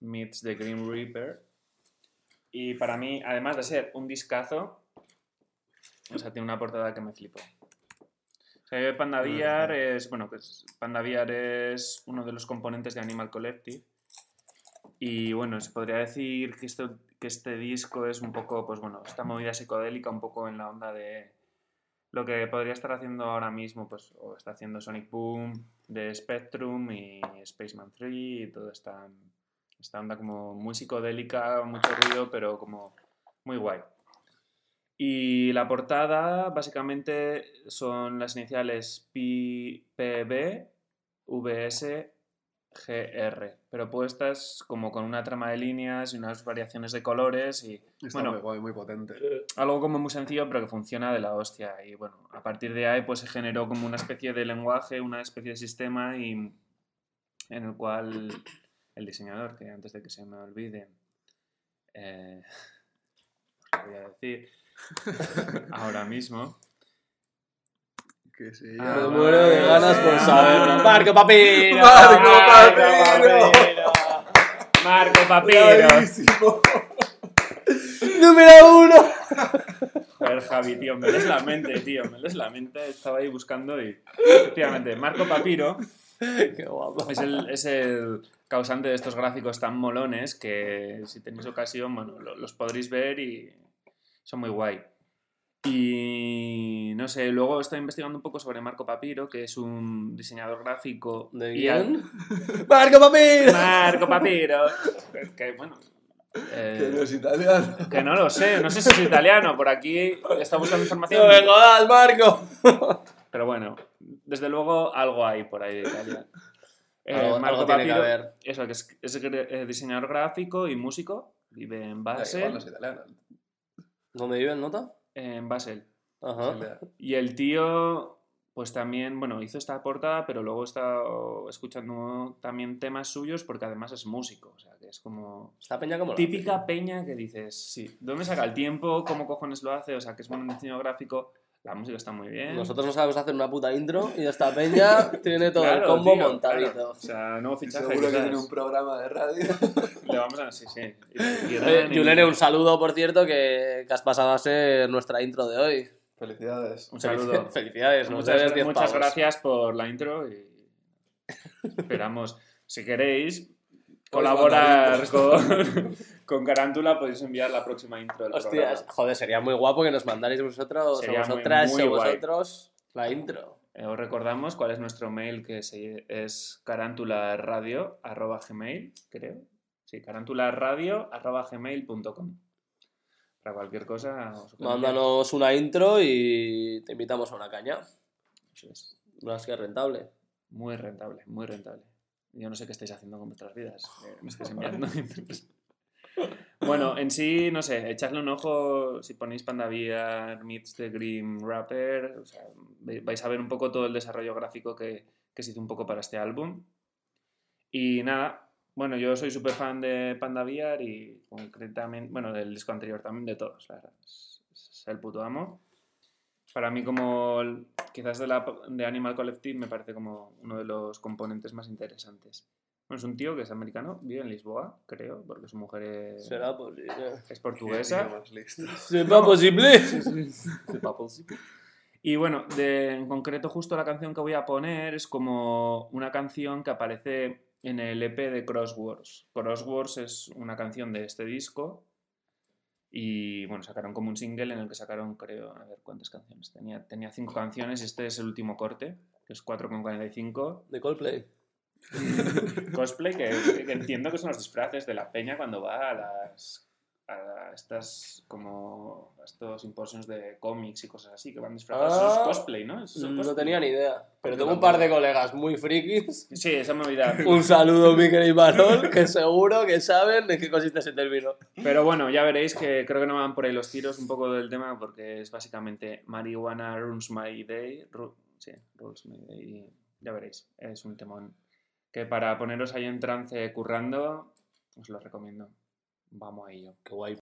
meets The Grim Reaper. Y para mí, además de ser un discazo, o sea, tiene una portada que me flipó. O sea, yo Panda Bear es, bueno, pues Panda Bear es uno de los componentes de Animal Collective. Y bueno, se podría decir que, que este disco es un poco, pues bueno, esta movida psicodélica, un poco en la onda de lo que podría estar haciendo ahora mismo, pues, o está haciendo Sonic Boom, de Spectrum y Spaceman 3 y toda esta, esta onda como muy psicodélica, mucho ruido, pero como muy guay. Y la portada básicamente son las iniciales P- PB, VS, GR, pero puestas como con una trama de líneas y unas variaciones de colores y Está Bueno. muy guay, muy potente. algo como muy sencillo pero que funciona de la hostia y bueno, a partir de ahí pues se generó como una especie de lenguaje, una especie de sistema y en el cual el diseñador, que antes de que se me olvide, eh, os lo voy a decir ahora mismo, Que sí, Ah, Me muero de ganas por saberlo. ¡Marco Papiro! ¡Marco Papiro! Marco Papiro. ¡Número uno! Joder, Javi, tío, me lees la mente, tío, me lees la mente. Estaba ahí buscando y. Efectivamente, Marco Papiro ¡Qué guapo! es el, es el causante de estos gráficos tan molones que, si tenéis ocasión, bueno, lo- los podréis ver y son muy guay. Y no sé, luego estoy investigando un poco sobre Marco Papiro, que es un diseñador gráfico. ¿De y al-? ¡Marco Papiro! Marco Papiro. Que bueno. eh, Que no es italiano. que no lo sé, no sé si es italiano, por aquí está buscando información. ¡No me jodas, Marco! Pero bueno, desde luego algo hay por ahí de Italia. Eh, Algo- Marco algo tiene que Papiro, haber. eso, que es, es eh, diseñador gráfico y músico, vive en Da igual, no Basel. es italiano. ¿Dónde vive el nota? En Basel. Ajá. Y el tío, pues también, bueno, hizo esta portada, pero luego he estado escuchando también temas suyos porque además es músico. O sea, que es como ¿Esta peña cómo lo típica peña que dices, sí, ¿dónde saca el tiempo? ¿Cómo cojones lo hace? O sea, que es buen diseño gráfico, la música está muy bien. Nosotros no sabemos hacer una puta intro y esta peña tiene todo el combo tío, montadito. claro. O sea, nuevo fichaje. Seguro que tiene un programa de radio. Le vamos a... Sí, sí. Yulene, un saludo, por cierto, que, que has pasado a ser nuestra intro de hoy. Felicidades. Un saludo. Felicidades, Muchas, debes 10 muchas gracias por la intro y esperamos, si queréis colaborar con, con Carántula, podéis enviar la próxima intro del Hostias, programa. joder, sería muy guapo que nos mandarais vosotros Sería o vosotras muy o guay. vosotros la intro. Eh, os recordamos cuál es nuestro mail, que es carántularadio.gmail, creo. Sí, carántularadio.gmail.com. Para cualquier cosa, os Mándanos una intro y te invitamos a una caña. Eso es. Más que rentable. Muy rentable, muy rentable. Yo no sé qué estáis haciendo con vuestras vidas. eh, me estáis enviando. bueno, en sí, no sé, echadle un ojo si ponéis Panda Bear, Meets the Grim Rapper. o sea, vais a ver un poco todo el desarrollo gráfico que, que se hizo un poco para este álbum. Y nada, bueno, yo soy súper fan de Panda Bear y concretamente, bueno, del disco anterior también, de todos, la verdad. Es el puto amo. Para mí, como quizás de, la, de Animal Collective, me parece como uno de los componentes más interesantes. Bueno, es un tío que es americano, vive en Lisboa, creo, porque su mujer es, Será posible. es portuguesa. Más listo. ¿Será posible? Y bueno, de- en concreto justo la canción que voy a poner es como una canción que aparece en el EP de Crosswords. Crosswords es una canción de este disco y bueno, sacaron como un single en el que sacaron, creo, a ver cuántas canciones. Tenía, tenía cinco canciones y este es el último corte, que es 4,45. De Coldplay. cosplay que, que entiendo que son los disfraces de la peña cuando va a las a estas como a estos simposios de cómics y cosas así que van disfrazados Eso es Ah, cosplay ¿no? Eso es No cosplay. tenía ni idea. Pero tengo un par de colegas muy frikis. sí esa movida Un saludo, Miguel y Manol, que seguro que saben de qué consiste ese término. pero bueno ya veréis que creo que no van por ahí los tiros un poco del tema porque es básicamente marihuana ruins my day ru- sí rules my day ya veréis es un temón que para poneros ahí en trance currando os lo recomiendo vamos a ello Qué guay.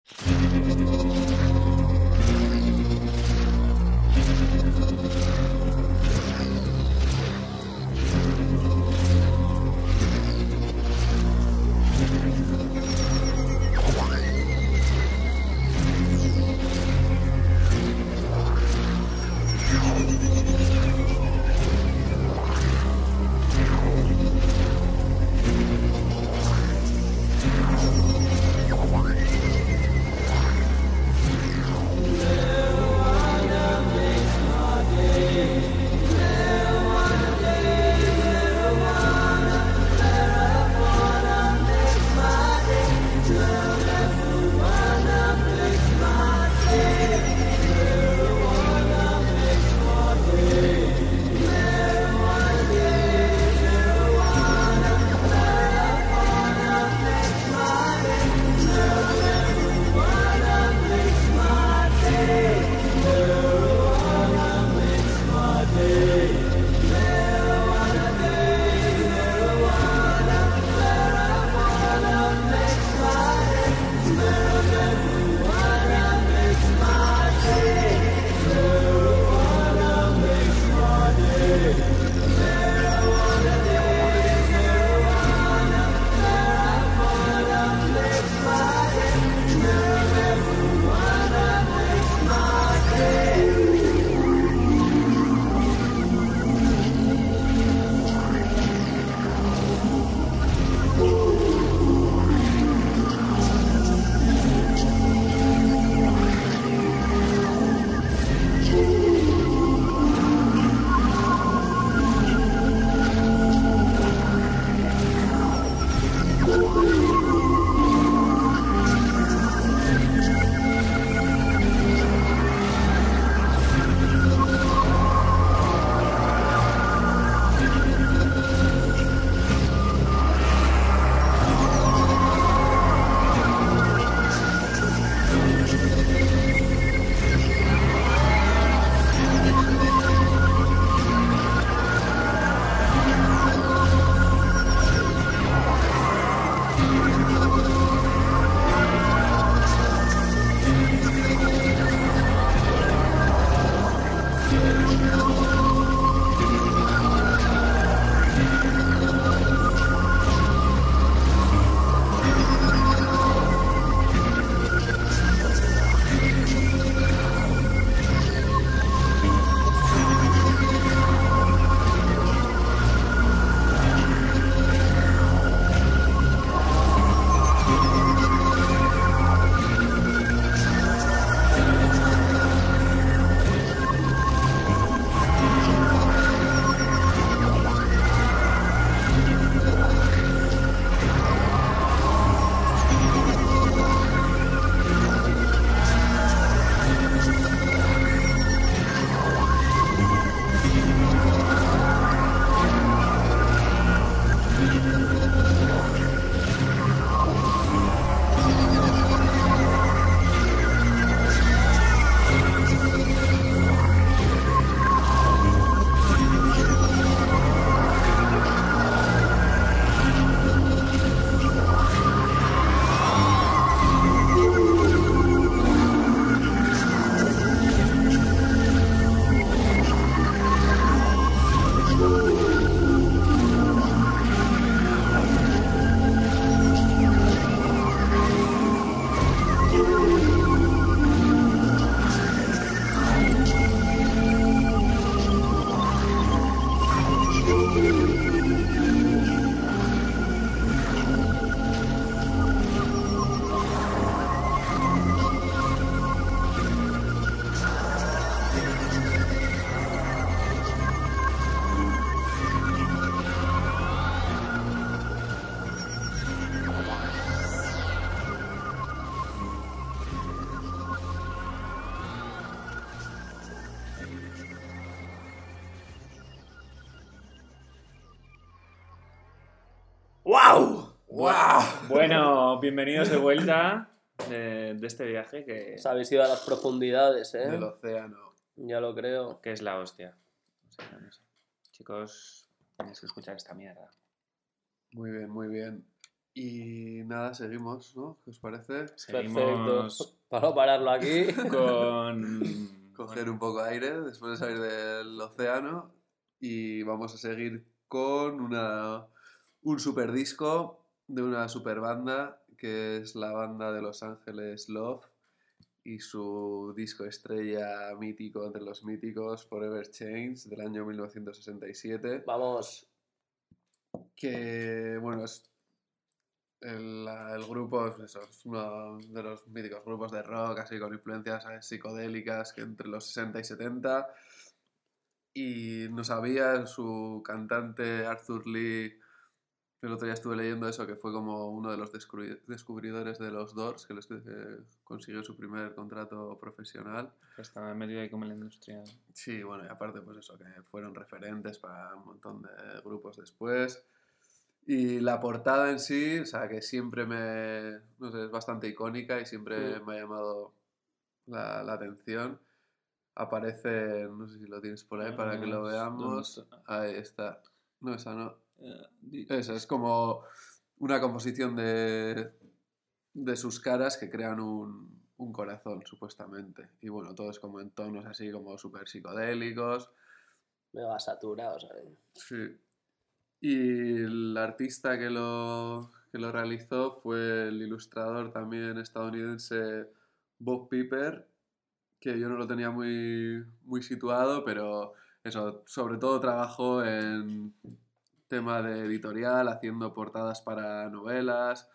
Bienvenidos de vuelta de, de este viaje que, Os habéis ido a las profundidades, ¿eh? Del océano. Ya lo creo. que es la hostia. O sea, no sé. Chicos, tenéis que escuchar esta mierda. Muy bien, muy bien. Y nada, seguimos, ¿no? ¿Qué os parece? Perfecto. Seguimos Para no pararlo aquí. con... Coger un poco de aire después de salir del océano y vamos a seguir con una, un super disco de una super banda que es la banda de Los Ángeles Love y su disco estrella mítico entre los míticos Forever Change del año 1967 Vamos. que bueno es el, el grupo es, eso, es uno de los míticos grupos de rock así con influencias eh, psicodélicas que entre los 60 y 70 y no sabía su cantante Arthur Lee el otro día estuve leyendo eso que fue como uno de los descubri- descubridores de los Doors que les eh, consiguió su primer contrato profesional Estaba metido ahí como en la industria. Sí, bueno, y aparte, pues eso, que fueron referentes para un montón de grupos después. Y la portada en sí, o sea, que siempre me. No sé, es bastante icónica y siempre me ha llamado la, la atención. Aparece, no sé si lo tienes por ahí para que lo ¿Dónde veamos. Ahí está. No, esa no. Eso, es como una composición de, de sus caras que crean un, un corazón, supuestamente. Y bueno, todo es como en tonos así como súper psicodélicos. Mega saturado, ¿sabes? Sí. Y el artista que lo, que lo realizó fue el ilustrador también estadounidense Bob Piper, que yo no lo tenía muy, muy situado, pero eso, sobre todo trabajó en tema de editorial, haciendo portadas para novelas,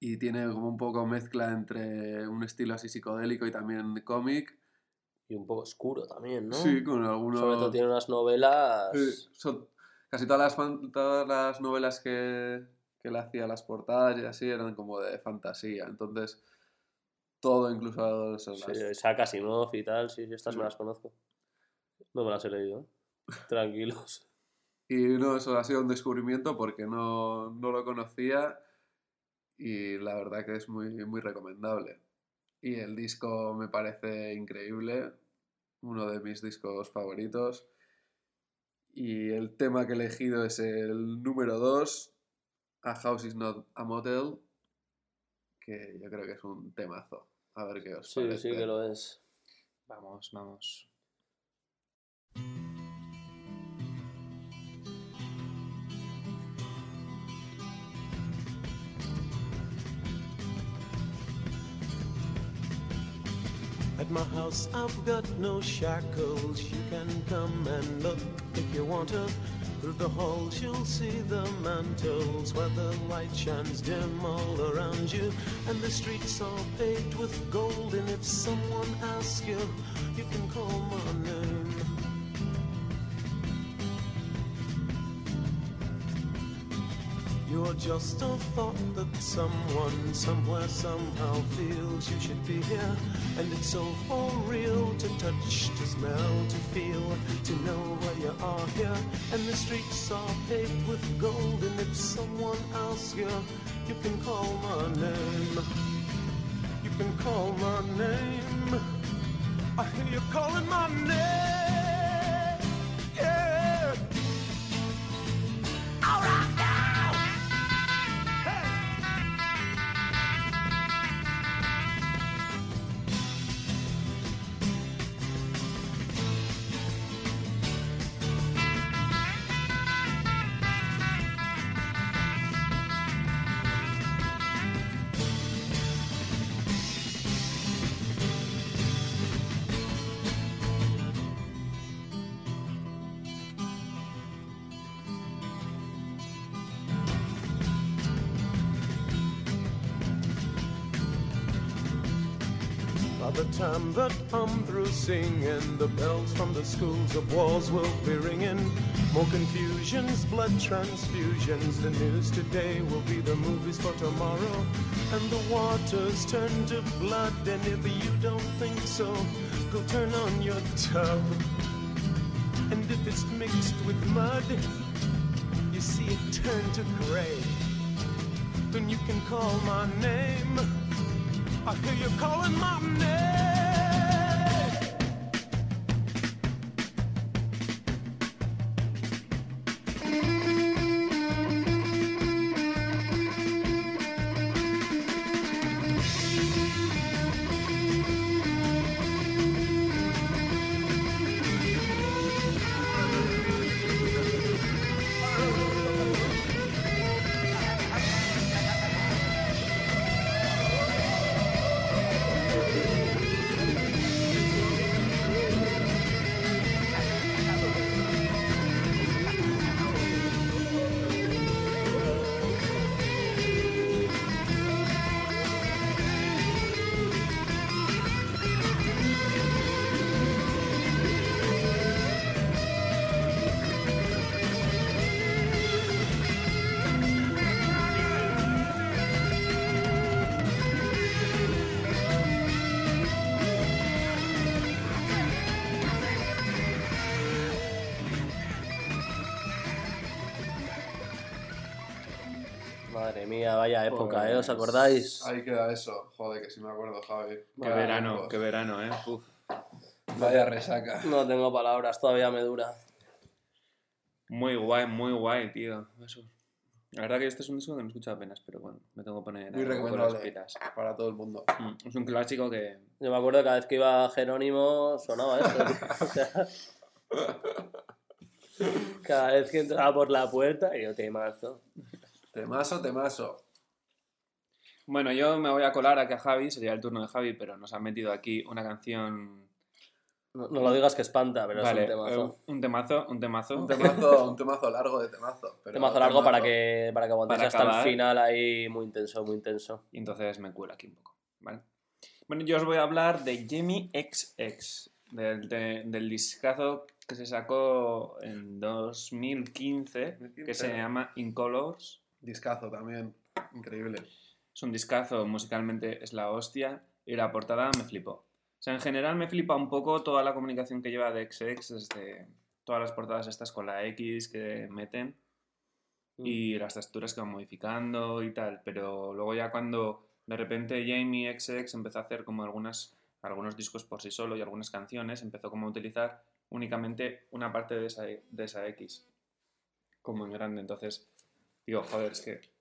y tiene como un poco mezcla entre un estilo así psicodélico y también cómic. Y un poco oscuro también, ¿no? Sí, con algunos... Sobre todo tiene unas novelas. Sí, son- casi todas las, fan- todas las novelas que, que él hacía, las portadas y así, eran como de fantasía. Entonces, todo, incluso eso, Sí, las- Isaac Asimov y tal, sí, sí, estas Sí. me las conozco. No me las he leído. Tranquilos. Y no, eso ha sido un descubrimiento porque no, no lo conocía y la verdad que es muy, muy recomendable. Y el disco me parece increíble, uno de mis discos favoritos. Y el tema que he elegido es el número 2, A House is Not a Motel, que yo creo que es un temazo. A ver qué os Sí, parece. sí que lo es. Vamos, vamos. My house, I've got no shackles. You can come and look if you want to. Through the halls, you'll see the mantles where the light shines dim all around you. And the streets are paved with gold. And if someone asks you, you can call my name. You're just a thought that someone somewhere somehow feels you should be here. And it's so for real to touch, to smell, to feel, to know where you are here. And the streets are paved with gold. And if someone asks you, you can call my name. You can call my name. I hear you calling my name. Time that I'm through singing, the bells from the schools of walls will be ringing. More confusions, blood transfusions. The news today will be the movies for tomorrow. And the waters turn to blood. And if you don't think so, go turn on your tub. And if it's mixed with mud, you see it turn to gray. then you can call my name. Hear you calling my name. Vaya época, Pues, ¿eh? ¿Os acordáis? Ahí queda eso. Joder, que sí me acuerdo, Javi. Qué Vaya verano, qué verano, ¿eh? Uf. Vaya resaca. No tengo palabras, todavía me dura. Muy guay, muy guay, tío. Eso. La verdad que este es un disco que no he escuchado apenas, pero bueno, me tengo que poner Muy recomendable pilas. para todo el mundo. Mm, Es un clásico que Yo me acuerdo que cada vez que iba a Jerónimo sonaba esto. tío. O sea, cada vez que entraba por la puerta, y yo te mazo. Temazo, temazo. Bueno, yo me voy a colar aquí a Javi, sería el turno de Javi, pero nos han metido aquí una canción. No, no lo digas que espanta, pero vale, es un temazo. eh, un temazo, un temazo. Un temazo, un temazo largo de temazo. Pero temazo largo para que, para que aguantéis hasta acabar. el final ahí muy intenso, muy intenso. Y entonces me cuela aquí un poco, ¿vale? Bueno, yo os voy a hablar de Jamie XX, del, de- del discazo que se sacó en 2015, que se llama In Colors. Discazo también. Increíble. Es un discazo, musicalmente es la hostia, y la portada me flipó. O sea, en general me flipa un poco toda la comunicación que lleva de XX, desde todas las portadas estas con la X que meten y las texturas que van modificando y tal, pero luego ya cuando de repente Jamie XX empezó a hacer como algunas, algunos discos por sí solo y algunas canciones, empezó como a utilizar únicamente una parte de esa, de esa X, como en grande, entonces digo, joder, es que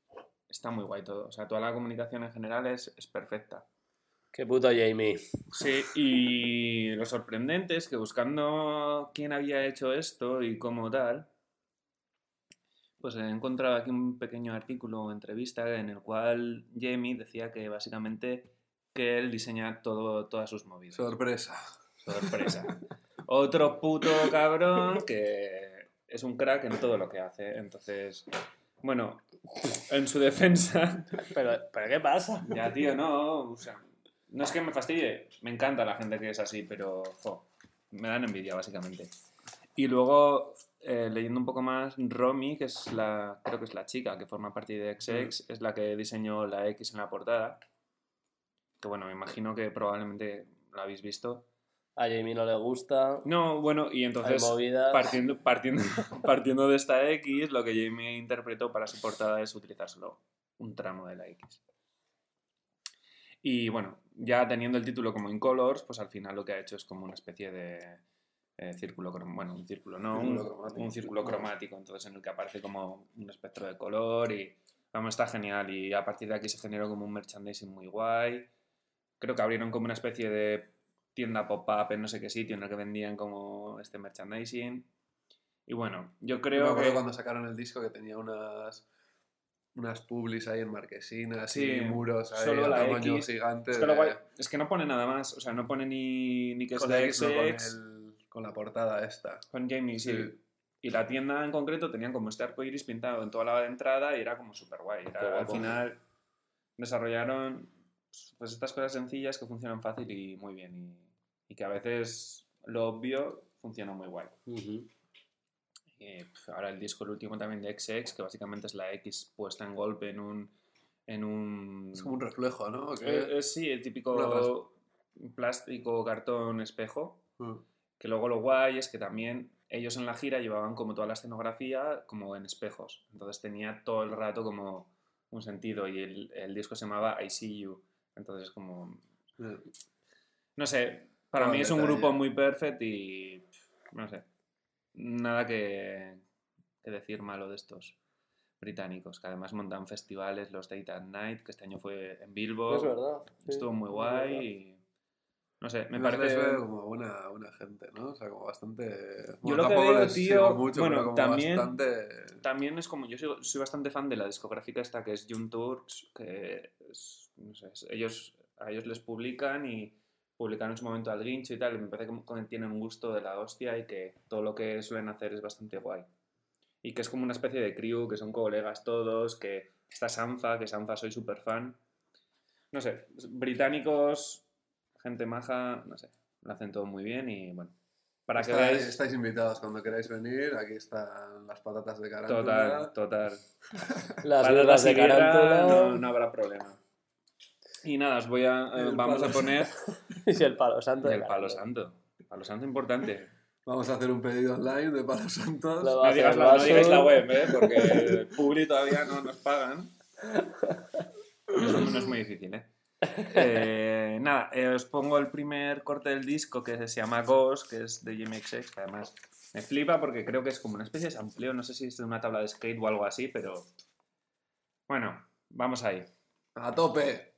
está muy guay todo, o sea, toda la comunicación en general es, es perfecta. Qué puto Jamie. Sí, y lo sorprendente es que buscando quién había hecho esto y cómo tal, pues he encontrado aquí un pequeño artículo o entrevista en el cual Jamie decía que básicamente que él diseña todo, todas sus movidas. Sorpresa. Sorpresa. Otro puto cabrón que es un crack en todo lo que hace. Entonces, bueno, en su defensa, Pero, ¿pero qué pasa? ya, tío, no. O sea, no es que me fastidie. Me encanta la gente que es así, pero jo, me dan envidia, básicamente. Y luego, eh, leyendo un poco más, Romy, que es la. Creo que es la chica que forma parte de XX, es la que diseñó la X en la portada. Que bueno, me imagino que probablemente la habéis visto. A Jamie no le gusta. No, bueno, y entonces. Partiendo, partiendo, partiendo de esta X, lo que Jamie interpretó para su portada es utilizar solo un tramo de la X. Y bueno, ya teniendo el título como In Colors, pues al final lo que ha hecho es como una especie de eh, círculo, bueno, un círculo, no, Círculo un, cromático. un círculo cromático, entonces en el que aparece como un espectro de color y vamos, está genial. Y a partir de aquí se generó como un merchandising muy guay. Creo que abrieron como una especie de tienda pop-up en no sé qué sitio en el que vendían como este merchandising. Y bueno, yo Yo me creo acuerdo que... cuando sacaron el disco que tenía unas unas publis ahí en marquesinas Sí, y muros ahí solo la tamaño X. gigante. Es que, de- guay- es que no pone nada más, o sea, no pone ni, ni que es de X, no, con, XX, el- con la portada esta. con Jamie, sí. Sí. Y la tienda en concreto tenían como este arco iris pintado en toda la de entrada y era como súper guay. Qué Al final desarrollaron pues estas cosas sencillas que funcionan fácil y muy bien. Y, y que a veces lo obvio funciona muy guay. Ujú. Y, pf, ahora el disco, el último también de XX, que básicamente es la X puesta en golpe en un. En un Es como un reflejo, ¿no? Eh, eh, sí, el típico plástico, cartón, espejo. Mm. Que luego lo guay es que también ellos en la gira llevaban como toda la escenografía como en espejos. Entonces tenía todo el rato como un sentido y el, el disco se llamaba I See You. Entonces, como. Eh, No sé, para mí es un detalle. grupo muy perfect y. No sé. Nada que, que decir malo de estos británicos, que además montan festivales, los Date at Night, que este año fue en Billboard. Es verdad. sí, Estuvo muy guay y. No sé, me no se parece. ve como buena, buena gente, ¿no? O sea, como bastante... Yo bueno, lo que veo, les tío, sigo mucho, bueno, pero como también- bastante... También es como, yo soy, soy bastante fan de la discográfica esta que es Young Turks, que es- no sé, ellos, a ellos les publican y publicaron en su momento al Guincho y tal, y me parece como que tienen un gusto de la hostia y que todo lo que suelen hacer es bastante guay. Y que es como una especie de crew, que son colegas todos, que está Sanfa, que Sanfa soy súper fan. No sé, británicos, gente maja, no sé, lo hacen todo muy bien y bueno, para que Estáis, veáis... estáis invitados cuando queráis venir, aquí están las patatas de carántula. Total, total. Las Patatas de carántula No, no habrá problema. Y nada, os voy a, eh, El vamos a palo poner y el palo santo. de el palo santo. Palo santo importante. Vamos a hacer un pedido online de palos santos. No digáis, la, no vasos. digáis la web, ¿eh? porque el Publi todavía no nos pagan. Eso no es muy difícil, ¿eh? Eh, nada, eh, os pongo el primer corte del disco que se llama Ghost, que es de Jimmy XX, que además me flipa porque creo que es como una especie de sampleo, no sé si es de una tabla de skate o algo así, pero bueno, vamos ahí. ¡A tope!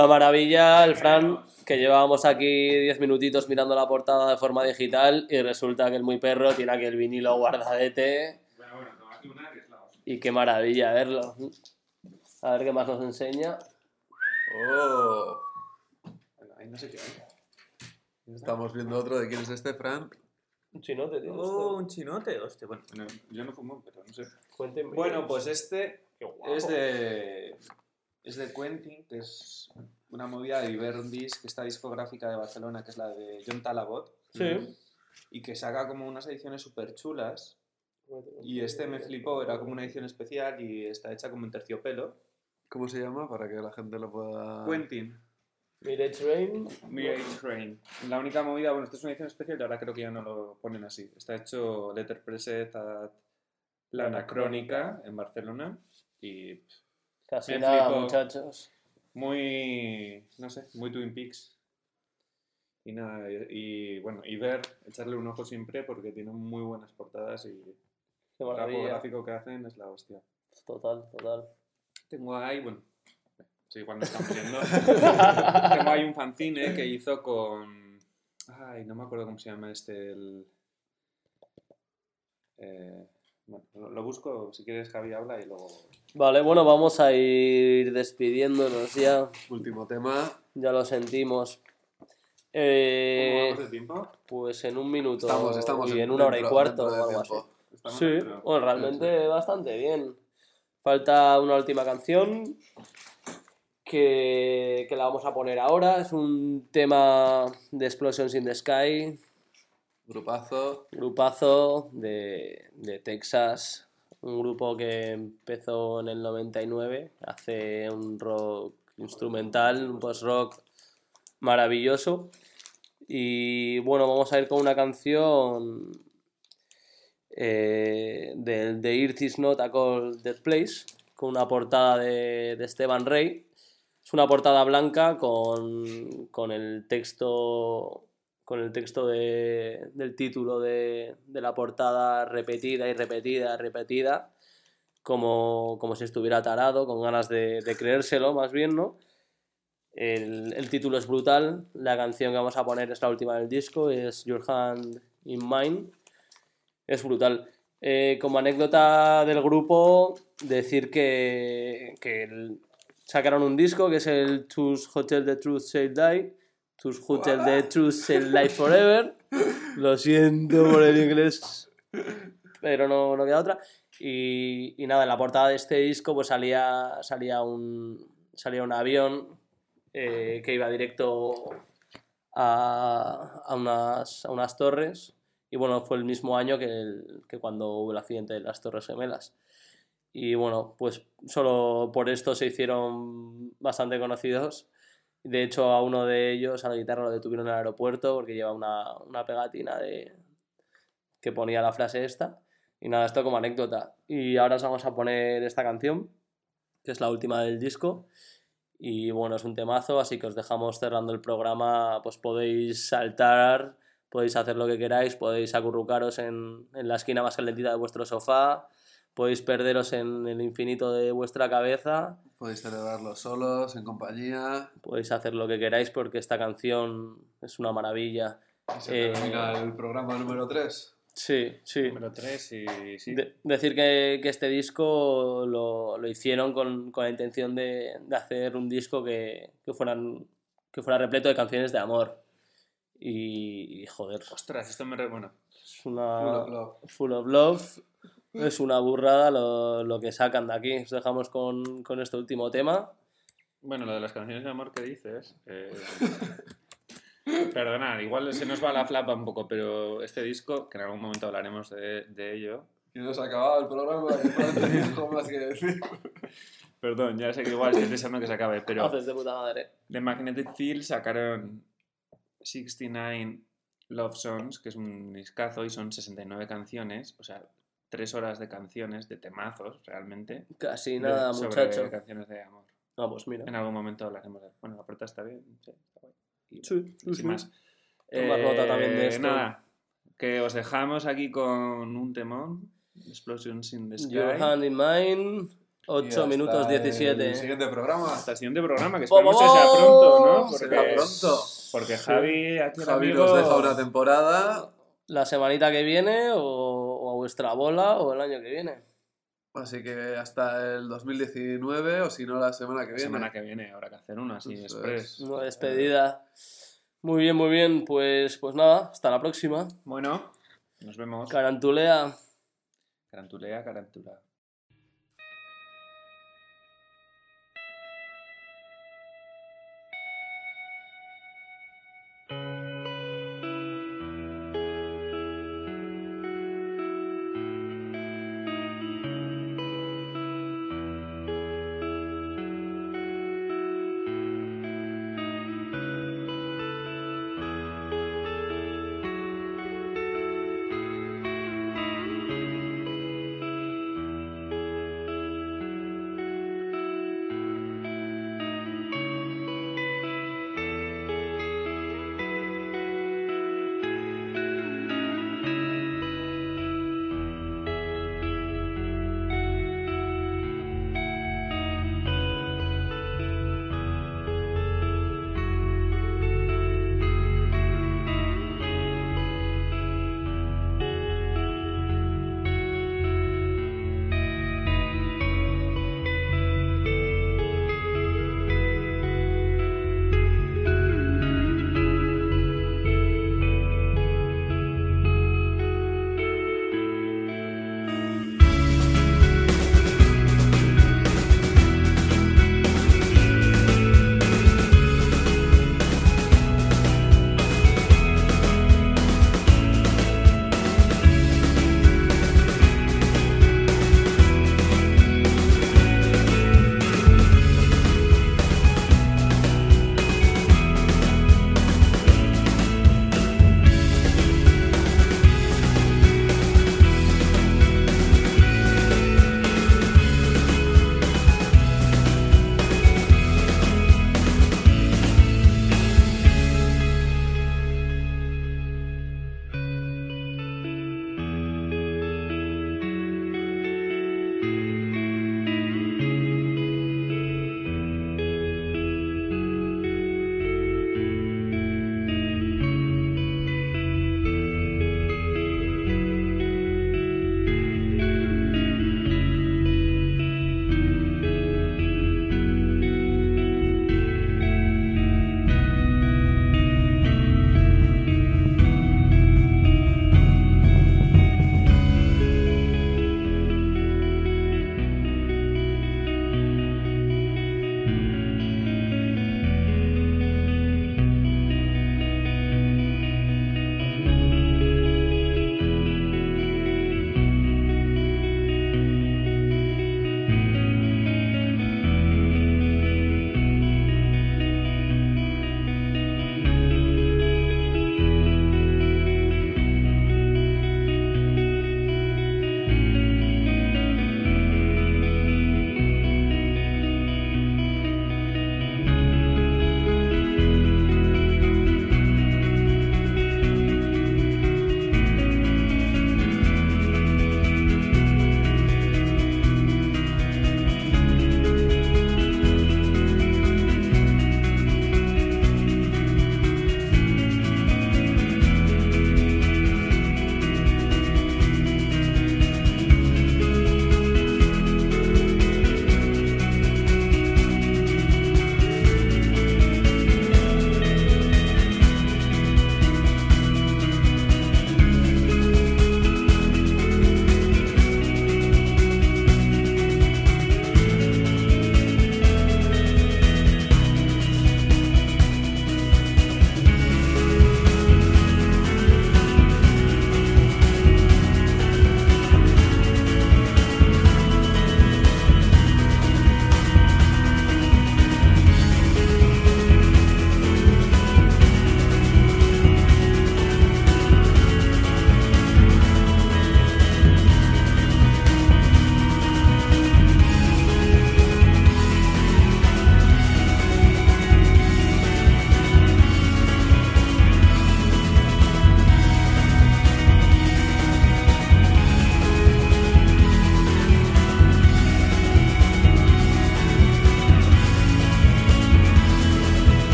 Una maravilla, el Fran, que llevábamos aquí 10 minutitos mirando la portada de forma digital y resulta que el muy perro tiene aquí el vinilo guardadete. Bueno, bueno, tengo aquí una que es la hostia. Y qué maravilla verlo. A ver qué más nos enseña. Oh, Ahí no sé qué hay. estamos viendo otro de quién es este, Fran. Un chinote, tío. Oh, un chinote, hostia. Bueno, no, yo no fumo, pero no sé. Cuéntenme. Bueno, pues este es de. Es de Quentin, que es una movida de Iberdis, que esta discográfica de Barcelona, que es la de John Talabot. Sí. Y que saca como unas ediciones súper chulas. Y este me flipó, era como una edición especial y está hecha como en terciopelo. ¿Cómo se llama? Para que la gente lo pueda... Quentin, Mirage Rain. Mirage Train. La única movida, bueno, esta es una edición especial y ahora creo que ya no lo ponen así. Está hecho letterpresset at La Anacrónica en Barcelona y Casi Me nada, muchachos. muy, no sé, muy Twin Peaks. Y nada, y, y, bueno, y ver, echarle un ojo siempre porque tiene muy buenas portadas y Qué el maravilla. gráfico que hacen es la hostia. Total, total. Tengo ahí, bueno, sí, igual no estamos viendo. Tengo ahí un fanzine que hizo con. Ay, no me acuerdo cómo se llama este. El... Eh, bueno, lo, busco, si quieres, Javi habla y luego. Vale, bueno, vamos a ir despidiéndonos ya. Último tema. Ya lo sentimos. ¿Cómo Eh, vamos de tiempo? pues en un minuto Estamos, estamos y en una hora y cuarto o algo así. Sí, dentro. bueno, realmente bastante bien. Falta una última canción que, que la vamos a poner ahora. Es un tema de Explosions in the Sky, Grupazo. grupazo de, de Texas. Un grupo que empezó en el 99, hace un rock instrumental, un post-rock maravilloso. Y bueno, vamos a ir con una canción eh, de, Earth is not a cold dead place, con una portada de, de Esteban Rey. Es una portada blanca con, con el texto con el texto de- del título de, de la portada repetida y repetida, repetida, como, como si estuviera tarado, con ganas de, de creérselo más bien, ¿no? El, el título es brutal, la canción que vamos a poner es la última del disco, es Your Hand in Mine, es brutal. Eh, como anécdota del grupo, decir que, que el- sacaron un disco que es el Choose Hotel The Truth Shall Die, Choose Hotel The Truth Shall Live Forever. Lo siento por el inglés, pero no, no queda otra. Y, y nada, en la portada de este disco pues salía, salía, un, salía un avión eh, que iba directo a, a unas, a unas torres. Y bueno, fue el mismo año que, el- que cuando hubo el accidente de las Torres Gemelas. Y bueno, pues solo por esto se hicieron bastante conocidos. De hecho, a uno de ellos, a la guitarra, lo detuvieron en el aeropuerto porque lleva una, una pegatina de, que ponía la frase esta. Y nada, esto como anécdota. Y ahora os vamos a poner esta canción, que es la última del disco. Y bueno, es un temazo, así que os dejamos cerrando el programa. Pues podéis saltar, podéis hacer lo que queráis, podéis acurrucaros en, en la esquina más calentita de vuestro sofá, podéis perderos en el infinito de vuestra cabeza, Podéis celebrarlo solos, en compañía. podéis hacer lo que queráis porque esta canción es una maravilla. Y se Eh, termina el programa número 3. Sí, sí. Número 3 y sí. De- decir que, que este disco lo, lo hicieron con, con la intención de, de hacer un disco que, que, fueran, que fuera repleto de canciones de amor. Y, y, joder, Ostras, esto me. Re... Bueno, es una. Full of love. Full of Love. Es una burrada lo, lo que sacan de aquí. Os dejamos con, con este último tema. bueno, lo de las canciones de amor que dices. Eh... Perdonad, igual se nos va la flapa un poco, pero este disco, que en algún momento hablaremos de, de ello. Y nos ha acabado el programa. algo más que decir. Perdón, ya sé que igual estoy deseando que se acabe, pero. Haces de puta madre. De Magnetic Field sacaron 69 Love Songs, que es un discazo, y son 69 canciones, o sea, 3 horas de canciones, de temazos, realmente. Casi de- nada, sobre muchacho. canciones de amor. Vamos, mira. En algún momento hablaremos de... Bueno, la puerta está bien, sí, está guay. Y, Sí, sí, sin sí. más. Toma nota también de esto. Nada, que os dejamos aquí con un temón. Explosions in the Sky. Your Hand in Mine, Y 8 hasta minutos El 17. siguiente programa. Hasta el siguiente programa, que ¡Vamos, esperamos que sea pronto, ¿no? vamos! Porque, Será pronto. Porque Javi, aquí el Javi amigo, nos deja una temporada. La semanita que viene o, vuestra bola o el año que viene. Así que hasta el 2019 o si no la semana que La viene. semana que viene habrá que hacer una así express. Una despedida. Muy bien, muy bien. Pues, pues nada, hasta la próxima. Bueno, nos vemos. Carantulea. Carantulea, carantula.